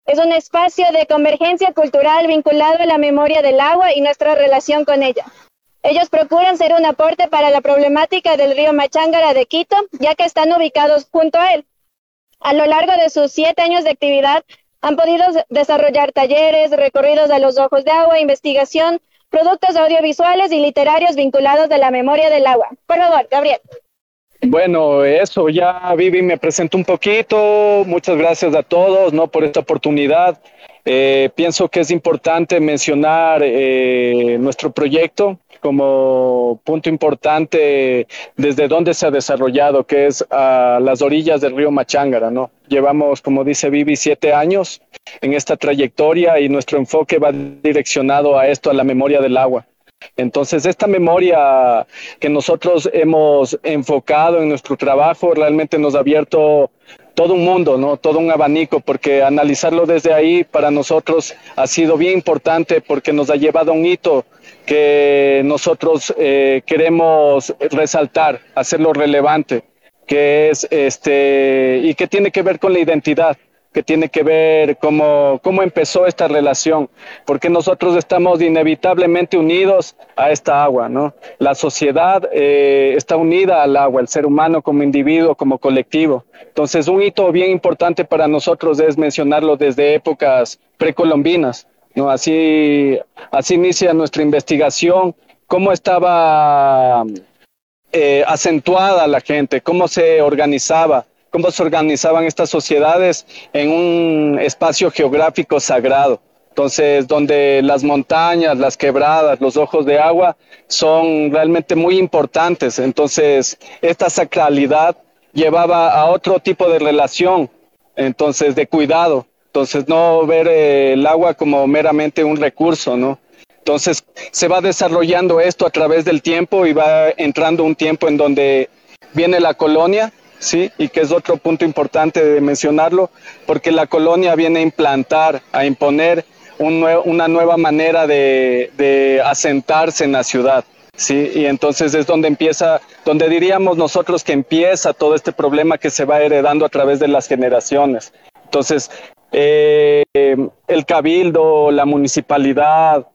Es un espacio de convergencia cultural vinculado a la memoria del agua y nuestra relación con ella. Ellos procuran ser un aporte para la problemática del río Machángara de Quito, ya que están ubicados junto a él. A lo largo de sus siete años de actividad, han podido desarrollar talleres, recorridos a los ojos de agua, investigación, productos audiovisuales y literarios vinculados a la memoria del agua. Por favor, Gabriel. Bueno, eso ya Vivi me presento un poquito. Muchas gracias a todos, ¿no? Por esta oportunidad. Eh, pienso que es importante mencionar eh, nuestro proyecto como punto importante desde donde se ha desarrollado, que es a las orillas del río Machángara, ¿no? Llevamos, como dice Vivi, siete años en esta trayectoria y nuestro enfoque va direccionado a esto, a la memoria del agua. Entonces, esta memoria que nosotros hemos enfocado en nuestro trabajo realmente nos ha abierto todo un mundo, ¿no? Todo un abanico, porque analizarlo desde ahí para nosotros ha sido bien importante porque nos ha llevado a un hito que nosotros eh, queremos resaltar, hacerlo relevante, que es este y que tiene que ver con la identidad que tiene que ver cómo, cómo empezó esta relación, porque nosotros estamos inevitablemente unidos a esta agua, ¿no? La sociedad eh, está unida al agua, el ser humano como individuo, como colectivo. Entonces, un hito bien importante para nosotros es mencionarlo desde épocas precolombinas, ¿no? Así, así inicia nuestra investigación, cómo estaba eh, acentuada la gente, cómo se organizaba, cómo se organizaban estas sociedades en un espacio geográfico sagrado. Entonces, donde las montañas, las quebradas, los ojos de agua son realmente muy importantes. Entonces, esta sacralidad llevaba a otro tipo de relación, entonces, de cuidado. Entonces, no ver eh, el agua como meramente un recurso, ¿no? Entonces, se va desarrollando esto a través del tiempo y va entrando un tiempo en donde viene la colonia ¿sí? Y que es otro punto importante de mencionarlo, porque la colonia viene a implantar, a imponer una nueva manera de, asentarse en la ciudad. Sí, y entonces es donde empieza, donde diríamos nosotros que empieza todo este problema que se va heredando a través de las generaciones. Entonces, eh, el cabildo, la municipalidad,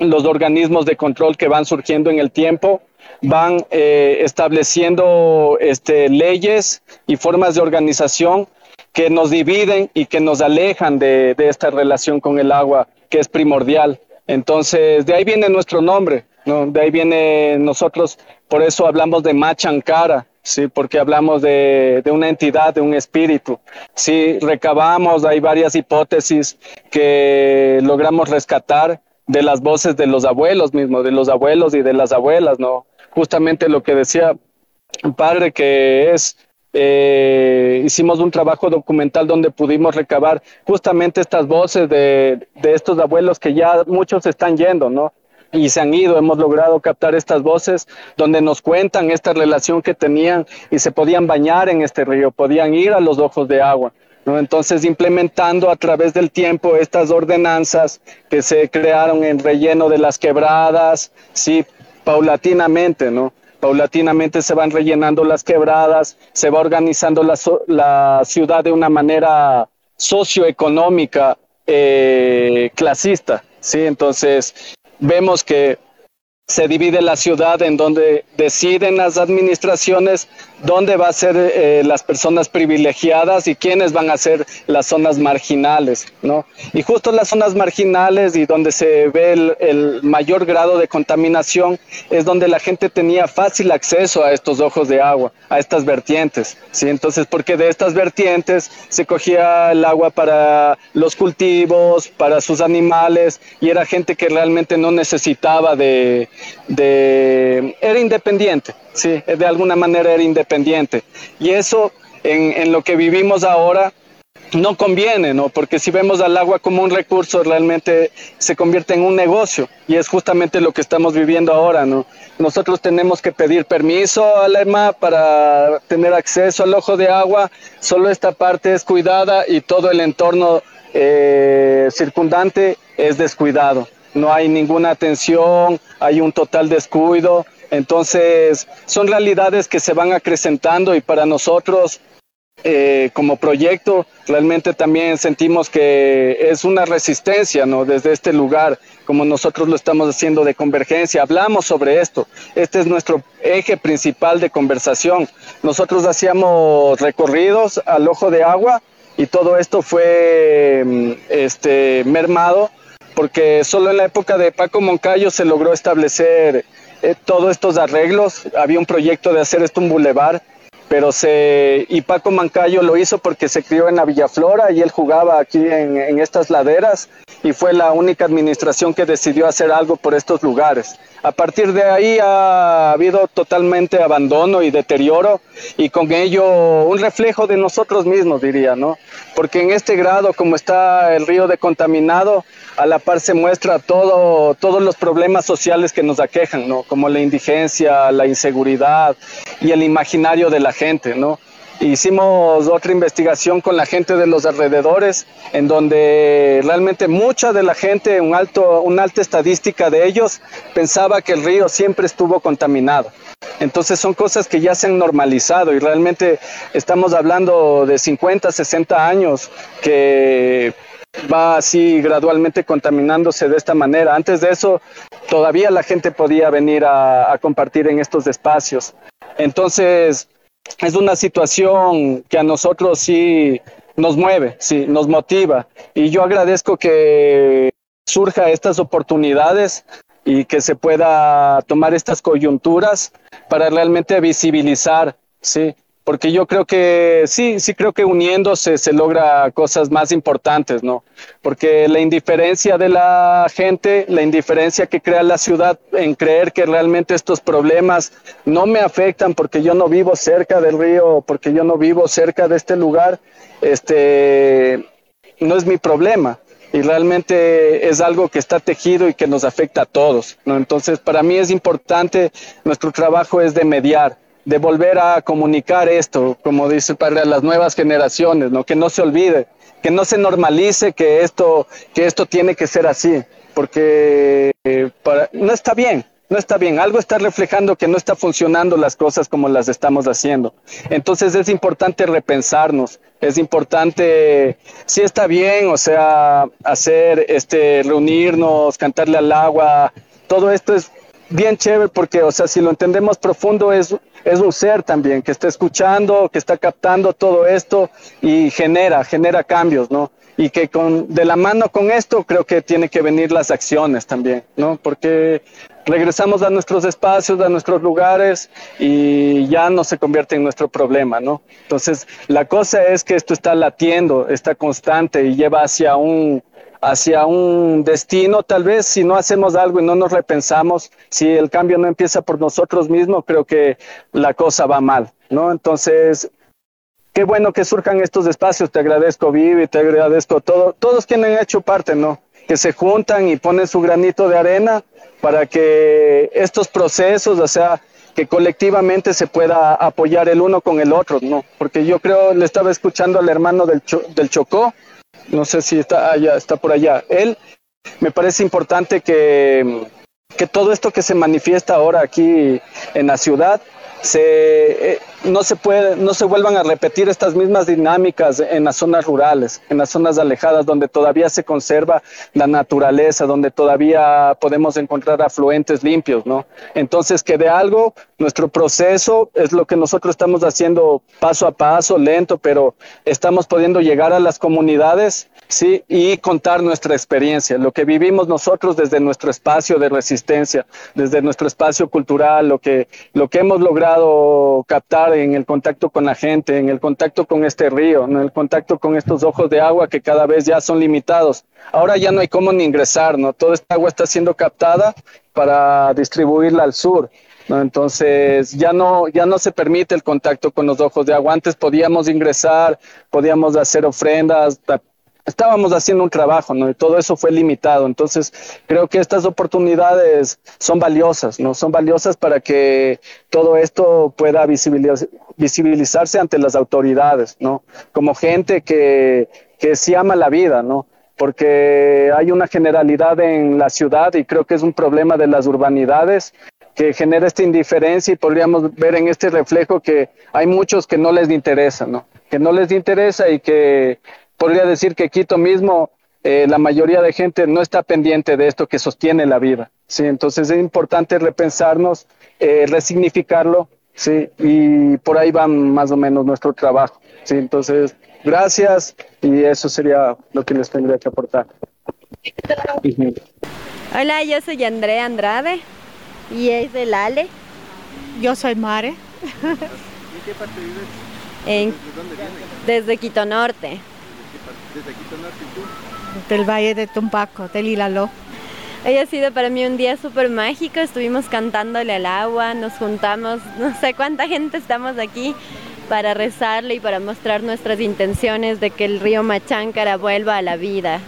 los organismos de control que van surgiendo en el tiempo, van eh, estableciendo este, leyes y formas de organización que nos dividen y que nos alejan de, esta relación con el agua, que es primordial. Entonces, de ahí viene nuestro nombre. ¿no? De ahí viene nosotros, por eso hablamos de Machankara, sí, porque hablamos de, de, una entidad, de un espíritu. Sí, recabamos, hay varias hipótesis que logramos rescatar de las voces de los abuelos mismos, de los abuelos y de las abuelas, ¿no? Justamente lo que decía padre que es eh, hicimos un trabajo documental donde pudimos recabar justamente estas voces de, de, estos abuelos que ya muchos están yendo, ¿no? Y se han ido, hemos logrado captar estas voces donde nos cuentan esta relación que tenían y se podían bañar en este río, podían ir a los ojos de agua. ¿no? Entonces, implementando a través del tiempo estas ordenanzas que se crearon en relleno de las quebradas, sí, paulatinamente, ¿no? paulatinamente se van rellenando las quebradas, se va organizando la, la ciudad de una manera socioeconómica eh, clasista, ¿sí? Entonces, vemos que se divide la ciudad en donde deciden las administraciones dónde va a ser eh, las personas privilegiadas y quiénes van a ser las zonas marginales, ¿no? Y justo las zonas marginales y donde se ve el, el, mayor grado de contaminación es donde la gente tenía fácil acceso a estos ojos de agua, a estas vertientes, ¿sí? Entonces, porque de estas vertientes se cogía el agua para los cultivos, para sus animales y era gente que realmente no necesitaba de, de era independiente, sí, de alguna manera era independiente. Y eso en, lo que vivimos ahora no conviene, ¿no? Porque si vemos al agua como un recurso, realmente se convierte en un negocio y es justamente lo que estamos viviendo ahora, ¿no? Nosotros tenemos que pedir permiso a la EMA para tener acceso al ojo de agua, solo esta parte es cuidada y todo el entorno eh, circundante es descuidado. No hay ninguna atención, hay un total descuido entonces, son realidades que se van acrecentando y para nosotros eh, como proyecto realmente también sentimos que es una resistencia ¿no? desde este lugar, como nosotros lo estamos haciendo de convergencia. Hablamos sobre esto. Este es nuestro eje principal de conversación. Nosotros hacíamos recorridos al ojo de agua y todo esto fue mm, este, mermado porque solo en la época de Paco Moncayo se logró establecer eh, todos estos arreglos. Había un proyecto de hacer esto un bulevar, pero y Paco Mancayo lo hizo porque se crió en la Villaflora y él jugaba aquí en estas laderas y fue la única administración que decidió hacer algo por estos lugares. A partir de ahí ha habido totalmente abandono y deterioro y con ello un reflejo de nosotros mismos, diría, ¿no? Porque en este grado, como está el río de contaminado, a la par se muestra todo, todos los problemas sociales que nos aquejan, ¿no? Como la indigencia, la inseguridad y el imaginario de la gente, ¿no? Hicimos otra investigación con la gente de los alrededores, en donde realmente mucha de la gente, un alto, una alta estadística de ellos, pensaba que el río siempre estuvo contaminado. Entonces son cosas que ya se han normalizado y realmente estamos hablando de 50, 60 años que va así gradualmente contaminándose de esta manera. Antes de eso, todavía la gente podía venir a, a compartir en estos espacios. Entonces, es una situación que a nosotros sí nos mueve, sí, nos motiva. Y yo agradezco que surja estas oportunidades y que se pueda tomar estas coyunturas para realmente visibilizar, sí, porque yo creo que sí, sí creo que uniéndose se logra cosas más importantes, ¿no? Porque la indiferencia de la gente, la indiferencia que crea la ciudad en creer que realmente estos problemas no me afectan porque yo no vivo cerca del río, porque yo no vivo cerca de este lugar, este no es mi problema y realmente es algo que está tejido y que nos afecta a todos, ¿no? Entonces, para mí es importante, nuestro trabajo es de mediar, de volver a comunicar esto, como dice el padre, a las nuevas generaciones, ¿no? que no se olvide, que no se normalice que esto, que esto tiene que ser así, porque eh, para, no está bien, no está bien, algo está reflejando que no está funcionando las cosas como las estamos haciendo. Entonces es importante repensarnos, es importante, si está bien, o sea, hacer, este, reunirnos, cantarle al agua, todo esto es bien chévere porque, o sea, si lo entendemos profundo, es, es un ser también que está escuchando, que está captando todo esto y genera, genera cambios, ¿no? Y que con, de la mano con esto creo que tiene que venir las acciones también, ¿no? Porque regresamos a nuestros espacios, a nuestros lugares y ya no se convierte en nuestro problema, ¿no? Entonces, la cosa es que esto está latiendo, está constante y lleva hacia un, hacia un destino, tal vez si no hacemos algo y no nos repensamos, si el cambio no empieza por nosotros mismos, creo que la cosa va mal, ¿no? Entonces, qué bueno que surjan estos espacios, te agradezco Vivi, te agradezco todo, todos quienes han hecho parte, ¿no? Que se juntan y ponen su granito de arena para que estos procesos, o sea, que colectivamente se pueda apoyar el uno con el otro, ¿no? Porque yo creo, le estaba escuchando al hermano del, del Chocó, no sé si está allá, está por allá. Él, me parece importante que, que todo esto que se manifiesta ahora aquí en la ciudad se, eh, no, se puede, no se vuelvan a repetir estas mismas dinámicas en las zonas rurales, en las zonas alejadas, donde todavía se conserva la naturaleza, donde todavía podemos encontrar afluentes limpios, ¿no? Entonces, que de algo, nuestro proceso es lo que nosotros estamos haciendo paso a paso, lento, pero estamos pudiendo llegar a las comunidades ¿sí? y contar nuestra experiencia, lo que vivimos nosotros desde nuestro espacio de resistencia, desde nuestro espacio cultural, lo que, lo que hemos logrado captar en el contacto con la gente, en el contacto con este río, en el contacto con estos ojos de agua que cada vez ya son limitados. Ahora ya no hay cómo ni ingresar, ¿no? Toda esta agua está siendo captada para distribuirla al sur. ¿no? Entonces ya no, ya no se permite el contacto con los ojos de agua. Antes podíamos ingresar, podíamos hacer ofrendas, estábamos haciendo un trabajo, ¿no? Y todo eso fue limitado. Entonces, creo que estas oportunidades son valiosas, ¿no? Son valiosas para que todo esto pueda visibilizarse ante las autoridades, ¿no? Como gente que, que sí ama la vida, ¿no? Porque hay una generalidad en la ciudad y creo que es un problema de las urbanidades que genera esta indiferencia y podríamos ver en este reflejo que hay muchos que no les interesa, ¿no? Que no les interesa y que podría decir que Quito mismo, eh, la mayoría de gente no está pendiente de esto que sostiene la vida. ¿sí? Entonces es importante repensarnos, eh, resignificarlo, ¿sí? y por ahí va más o menos nuestro trabajo. ¿sí? Entonces, gracias y eso sería lo que les tendría que aportar. Hola, yo soy Andrea Andrade y es del Ale. Yo soy Mare. ¿En qué parte vives? En, ¿De dónde viene? desde Quito Norte. Desde tú. Del Valle de Tumbaco, del Hilaló. Hoy ha sido para mí un día súper mágico, estuvimos cantándole al agua, nos juntamos, no sé cuánta gente estamos aquí para rezarle y para mostrar nuestras intenciones de que el río Machancara vuelva a la vida.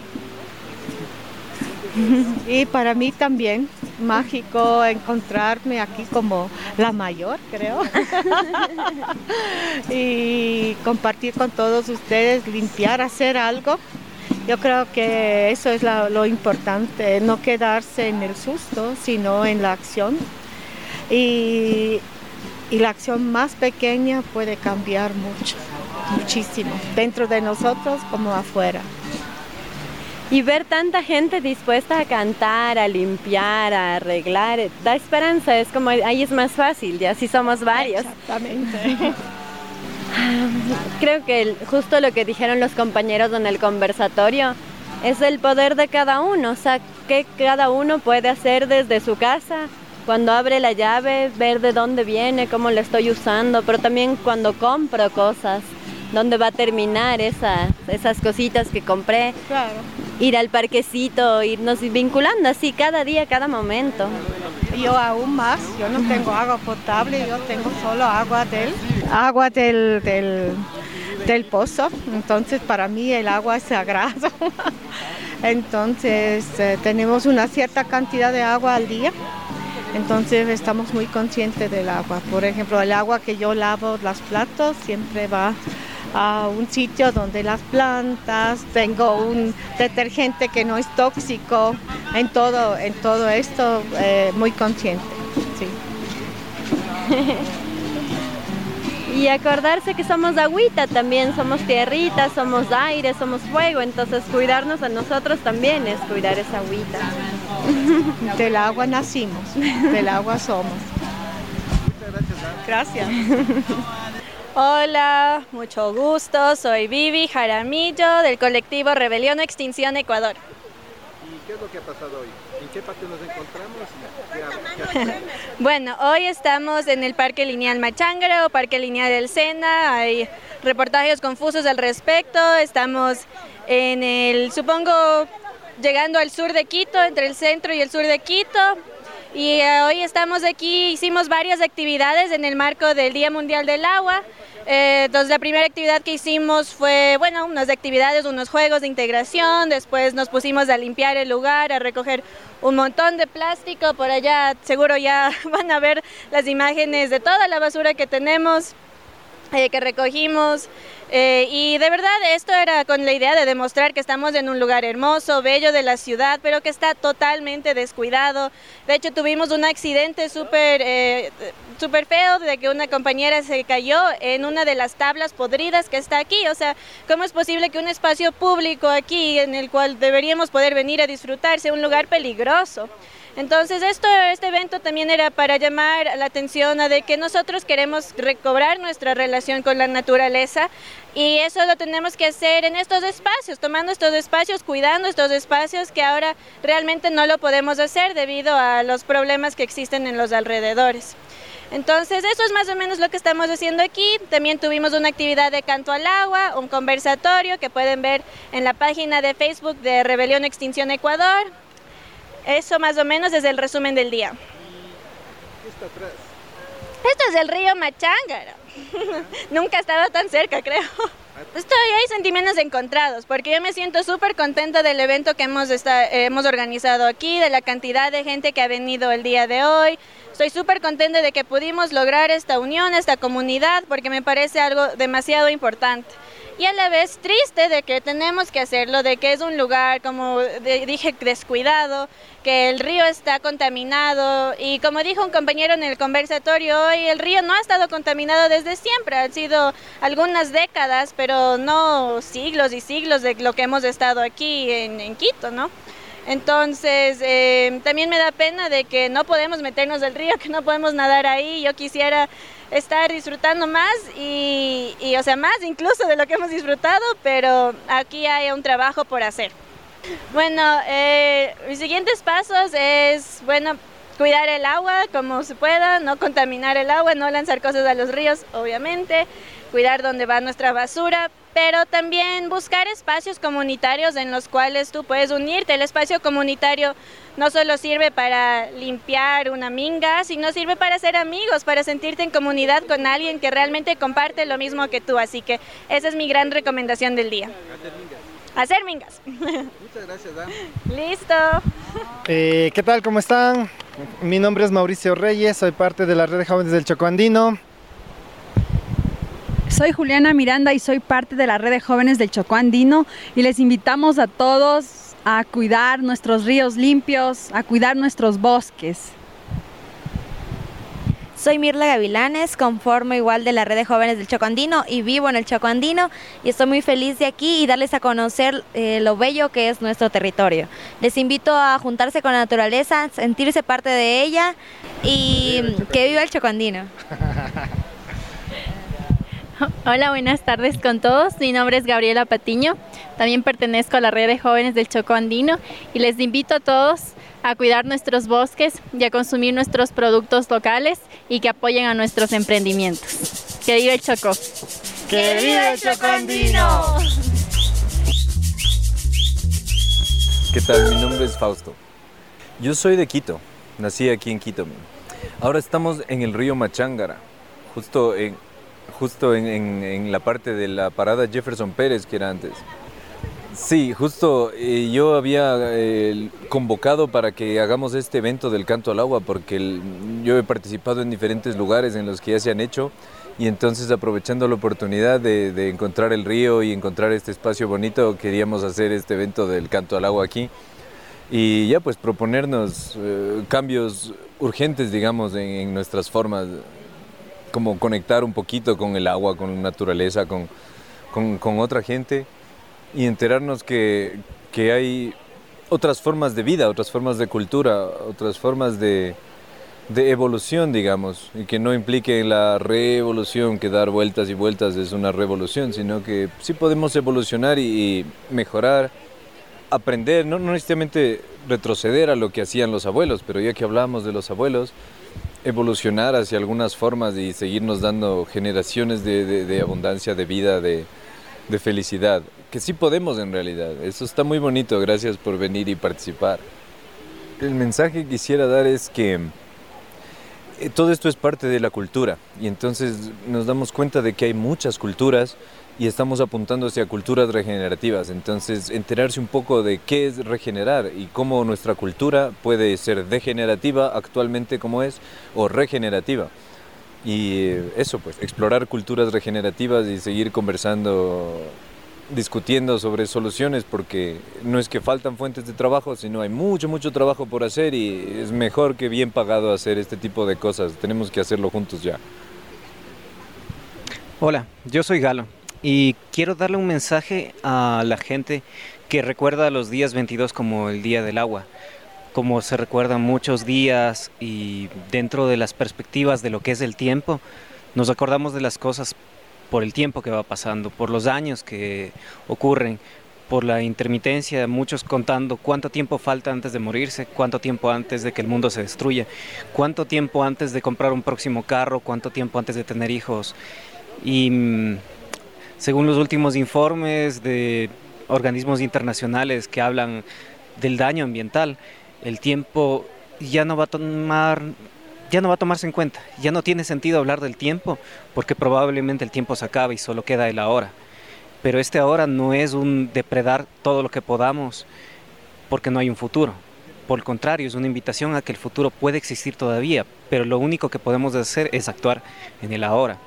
Y para mí también, mágico encontrarme aquí como la mayor, creo. y compartir con todos ustedes, limpiar, hacer algo. Yo creo que eso es la- lo importante, no quedarse en el susto, sino en la acción. Y, y la acción más pequeña puede cambiar mucho, muchísimo, dentro de nosotros como afuera. Y ver tanta gente dispuesta a cantar, a limpiar, a arreglar, eh, da esperanza, es como ahí es más fácil, ya si somos varios. Exactamente. Creo que justo lo que dijeron los compañeros en el conversatorio es el poder de cada uno, o sea, que cada uno puede hacer desde su casa, cuando abre la llave, ver de dónde viene, cómo la estoy usando, pero también cuando compro cosas, dónde va a terminar esa, esas cositas que compré. Claro. Ir al parquecito, irnos vinculando así cada día, cada momento. Yo aún más, yo no tengo agua potable, yo tengo solo agua del, agua del, del, del pozo, entonces para mí el agua es sagrado. Entonces eh, tenemos una cierta cantidad de agua al día, entonces estamos muy conscientes del agua. Por ejemplo, el agua que yo lavo los platos siempre va a un sitio donde las plantas, tengo un detergente que no es tóxico, en todo, en todo esto eh, muy consciente. Sí. Y acordarse que somos agüita también, somos tierrita, somos aire, somos fuego, entonces cuidarnos a nosotros también es cuidar esa agüita. Del agua nacimos, del agua somos. Gracias. Hola, mucho gusto. Soy Vivi Jaramillo del colectivo Rebelión Extinción Ecuador. ¿Qué es lo que ha pasado hoy? ¿En qué parte nos encontramos? ¿Qué ha- qué ha- Bueno, hoy estamos en el Parque Lineal Machángara o Parque Lineal del Sena. Hay reportajes confusos al respecto. Estamos en el, supongo, llegando al sur de Quito, entre el centro y el sur de Quito. Y eh, hoy estamos aquí, hicimos varias actividades en el marco del Día Mundial del Agua. Eh, entonces la primera actividad que hicimos fue, bueno, unas actividades, unos juegos de integración, después nos pusimos a limpiar el lugar, a recoger un montón de plástico, por allá seguro ya van a ver las imágenes de toda la basura que tenemos, eh, que recogimos. Eh, y de verdad esto era con la idea de demostrar que estamos en un lugar hermoso, bello de la ciudad, pero que está totalmente descuidado. De hecho tuvimos un accidente súper eh, súper feo de que una compañera se cayó en una de las tablas podridas que está aquí. O sea, ¿cómo es posible que un espacio público aquí en el cual deberíamos poder venir a disfrutar sea un lugar peligroso? Entonces esto, este evento también era para llamar la atención a de que nosotros queremos recobrar nuestra relación con la naturaleza y eso lo tenemos que hacer en estos espacios, tomando estos espacios, cuidando estos espacios que ahora realmente no lo podemos hacer debido a los problemas que existen en los alrededores. Entonces, eso es más o menos lo que estamos haciendo aquí. También tuvimos una actividad de canto al agua, un conversatorio que pueden ver en la página de Facebook de Rebelión Extinción Ecuador. Eso más o menos es el resumen del día. ¿Qué está atrás? Esto es el río Machángara. Nunca he estado tan cerca, creo. Estoy, hay sentimientos encontrados, porque yo me siento súper contenta del evento que hemos, esta- eh, hemos organizado aquí, de la cantidad de gente que ha venido el día de hoy. Estoy súper contenta de que pudimos lograr esta unión, esta comunidad, porque me parece algo demasiado importante. Y a la vez triste de que tenemos que hacerlo, de que es un lugar, como dije, descuidado, que el río está contaminado y como dijo un compañero en el conversatorio hoy, el río no ha estado contaminado desde siempre, han sido algunas décadas, pero no siglos y siglos de lo que hemos estado aquí en, en Quito, ¿no? Entonces, eh, también me da pena de que no podemos meternos al río, que no podemos nadar ahí. Yo quisiera estar disfrutando más y, y, o sea, más incluso de lo que hemos disfrutado, pero aquí hay un trabajo por hacer. Bueno, eh, mis siguientes pasos es, bueno, cuidar el agua como se pueda, no contaminar el agua, no lanzar cosas a los ríos, obviamente, cuidar dónde va nuestra basura, pero también buscar espacios comunitarios en los cuales tú puedes unirte. El espacio comunitario no solo sirve para limpiar una minga, sino sirve para ser amigos, para sentirte en comunidad con alguien que realmente comparte lo mismo que tú. Así que esa es mi gran recomendación del día. Hacer mingas. Muchas gracias, Dan. Listo. Eh, ¿Qué tal? ¿Cómo están? Mi nombre es Mauricio Reyes, soy parte de la red de jóvenes del Choco Andino. Soy Juliana Miranda y soy parte de la red de jóvenes del Chocó Andino y les invitamos a todos a cuidar nuestros ríos limpios, a cuidar nuestros bosques. Soy Mirla Gavilanes, conformo igual de la red de jóvenes del Chocondino y vivo en el Chocondino y estoy muy feliz de aquí y darles a conocer eh, lo bello que es nuestro territorio. Les invito a juntarse con la naturaleza, sentirse parte de ella y que viva el Chocondino. Hola, buenas tardes con todos. Mi nombre es Gabriela Patiño. También pertenezco a la red de jóvenes del Choco Andino y les invito a todos a cuidar nuestros bosques y a consumir nuestros productos locales y que apoyen a nuestros emprendimientos. Que viva el Choco. ¡Que viva el Choco Andino! ¿Qué tal? Mi nombre es Fausto. Yo soy de Quito, nací aquí en Quito. Ahora estamos en el río Machángara, justo en, justo en, en- la parte de la parada Jefferson Pérez que era antes. Sí, justo eh, yo había eh, convocado para que hagamos este evento del canto al agua porque yo he participado en diferentes lugares en los que ya se han hecho y entonces aprovechando la oportunidad de, encontrar el río y encontrar este espacio bonito queríamos hacer este evento del canto al agua aquí y ya pues proponernos eh, cambios urgentes digamos en nuestras formas como conectar un poquito con el agua, con la naturaleza, con, con- con otra gente y enterarnos que, que hay otras formas de vida, otras formas de cultura, otras formas de, de evolución, digamos, y que no implique la revolución, que dar vueltas y vueltas es una revolución, sino que sí podemos evolucionar y, y mejorar, aprender, no, no necesariamente retroceder a lo que hacían los abuelos, pero ya que hablamos de los abuelos, evolucionar hacia algunas formas y seguirnos dando generaciones de, abundancia, de vida, de, felicidad, que sí podemos en realidad. Eso está muy bonito, gracias por venir y participar. El mensaje que quisiera dar es que eh, todo esto es parte de la cultura y entonces nos damos cuenta de que hay muchas culturas y estamos apuntando hacia culturas regenerativas. Entonces, enterarse un poco de qué es regenerar y cómo nuestra cultura puede ser degenerativa actualmente como es o regenerativa. Y eh, eso, pues, explorar culturas regenerativas y seguir conversando, discutiendo sobre soluciones, porque no es que faltan fuentes de trabajo, sino hay mucho, mucho trabajo por hacer y es mejor que bien pagado hacer este tipo de cosas. Tenemos que hacerlo juntos ya. Hola, yo soy Galo y quiero darle un mensaje a la gente que recuerda los días 22 como el Día del Agua, como se recuerdan muchos días y dentro de las perspectivas de lo que es el tiempo, nos acordamos de las cosas por el tiempo que va pasando, por los años que ocurren, por la intermitencia, muchos contando cuánto tiempo falta antes de morirse, cuánto tiempo antes de que el mundo se destruya, cuánto tiempo antes de comprar un próximo carro, cuánto tiempo antes de tener hijos. Y mm, según los últimos informes de organismos internacionales que hablan del daño ambiental, el tiempo ya no va a tomar ya no va a tomarse en cuenta, ya no tiene sentido hablar del tiempo porque probablemente el tiempo se acaba y solo queda el ahora. Pero este ahora no es un depredar todo lo que podamos porque no hay un futuro. Por el contrario, es una invitación a que el futuro puede existir todavía, pero lo único que podemos hacer es actuar en el ahora.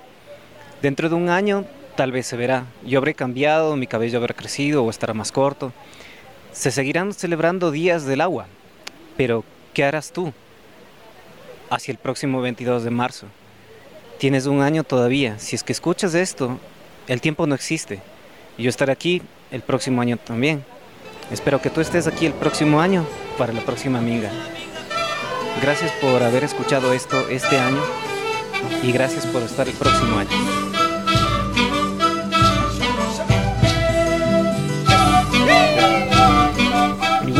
Dentro de un año tal vez se verá. Yo habré cambiado, mi cabello habrá crecido o estará más corto. Se seguirán celebrando días del agua, pero ¿qué harás tú hacia el próximo 22 de marzo? Tienes un año todavía. Si es que escuchas esto, el tiempo no existe. Y yo estaré aquí el próximo año también. Espero que tú estés aquí el próximo año para la próxima minga. Gracias por haber escuchado esto este año y gracias por estar el próximo año.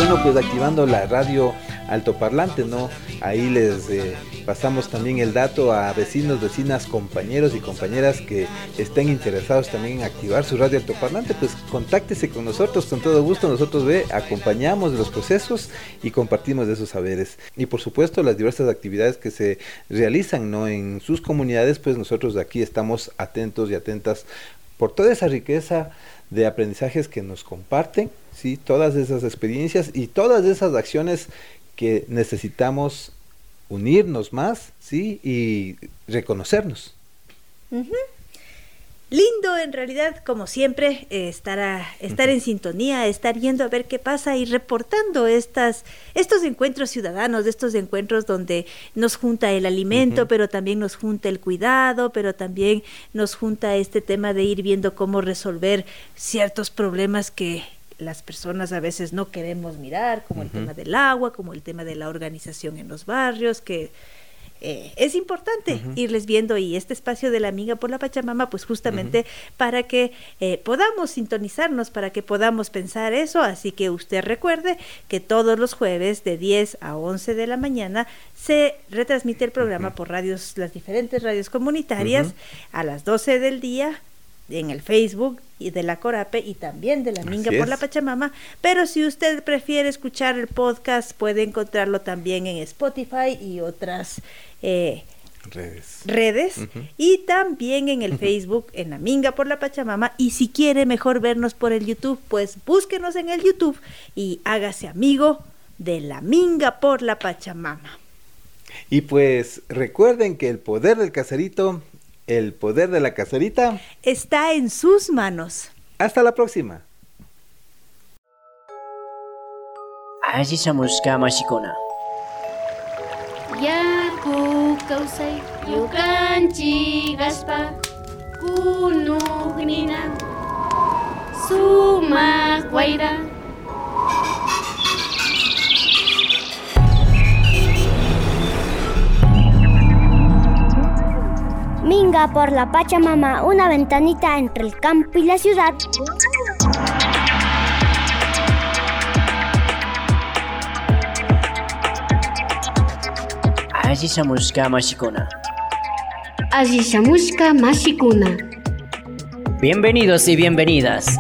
Bueno, pues activando la radio altoparlante, ¿no? Ahí les eh, pasamos también el dato a vecinos, vecinas, compañeros y compañeras que estén interesados también en activar su radio altoparlante, pues contáctese con nosotros con todo gusto. Nosotros ve, acompañamos los procesos y compartimos de esos saberes. Y por supuesto las diversas actividades que se realizan, ¿no? En sus comunidades, pues nosotros aquí estamos atentos y atentas por toda esa riqueza de aprendizajes que nos comparten ¿sí? todas esas experiencias y todas esas acciones que necesitamos unirnos más ¿sí? y reconocernos. Lindo en realidad, como siempre, estar, estar en sintonía, estar yendo a ver qué pasa y reportando estas, estos encuentros ciudadanos, estos encuentros donde nos junta el alimento, pero también nos junta el cuidado, pero también nos junta este tema de ir viendo cómo resolver ciertos problemas que las personas a veces no queremos mirar, como el tema del agua, como el tema de la organización en los barrios, que eh, es importante irles viendo y este espacio de la amiga por la Pachamama, pues justamente para que eh, podamos sintonizarnos, para que podamos pensar eso. Así que usted recuerde que todos los jueves de 10 a 11 de la mañana se retransmite el programa por radios, las diferentes radios comunitarias a las 12 del día en el Facebook y de la Corape y también de la Minga por la Pachamama. Pero si usted prefiere escuchar el podcast, puede encontrarlo también en Spotify y otras eh, redes. Y también en el Facebook, en la Minga por la Pachamama. Y si quiere mejor vernos por el YouTube, pues búsquenos en el YouTube y hágase amigo de la Minga por la Pachamama. Y pues recuerden que el poder del caserito el poder de la caserita está en sus manos. Hasta la próxima. Aji samuska mashikona. Yaku kausai yukanchi gaspa kunugnina sumak waira Minga por la Pachamama, una ventanita entre el campo y la ciudad. Así se música machicuna. Así se música machicuna. Bienvenidos y bienvenidas.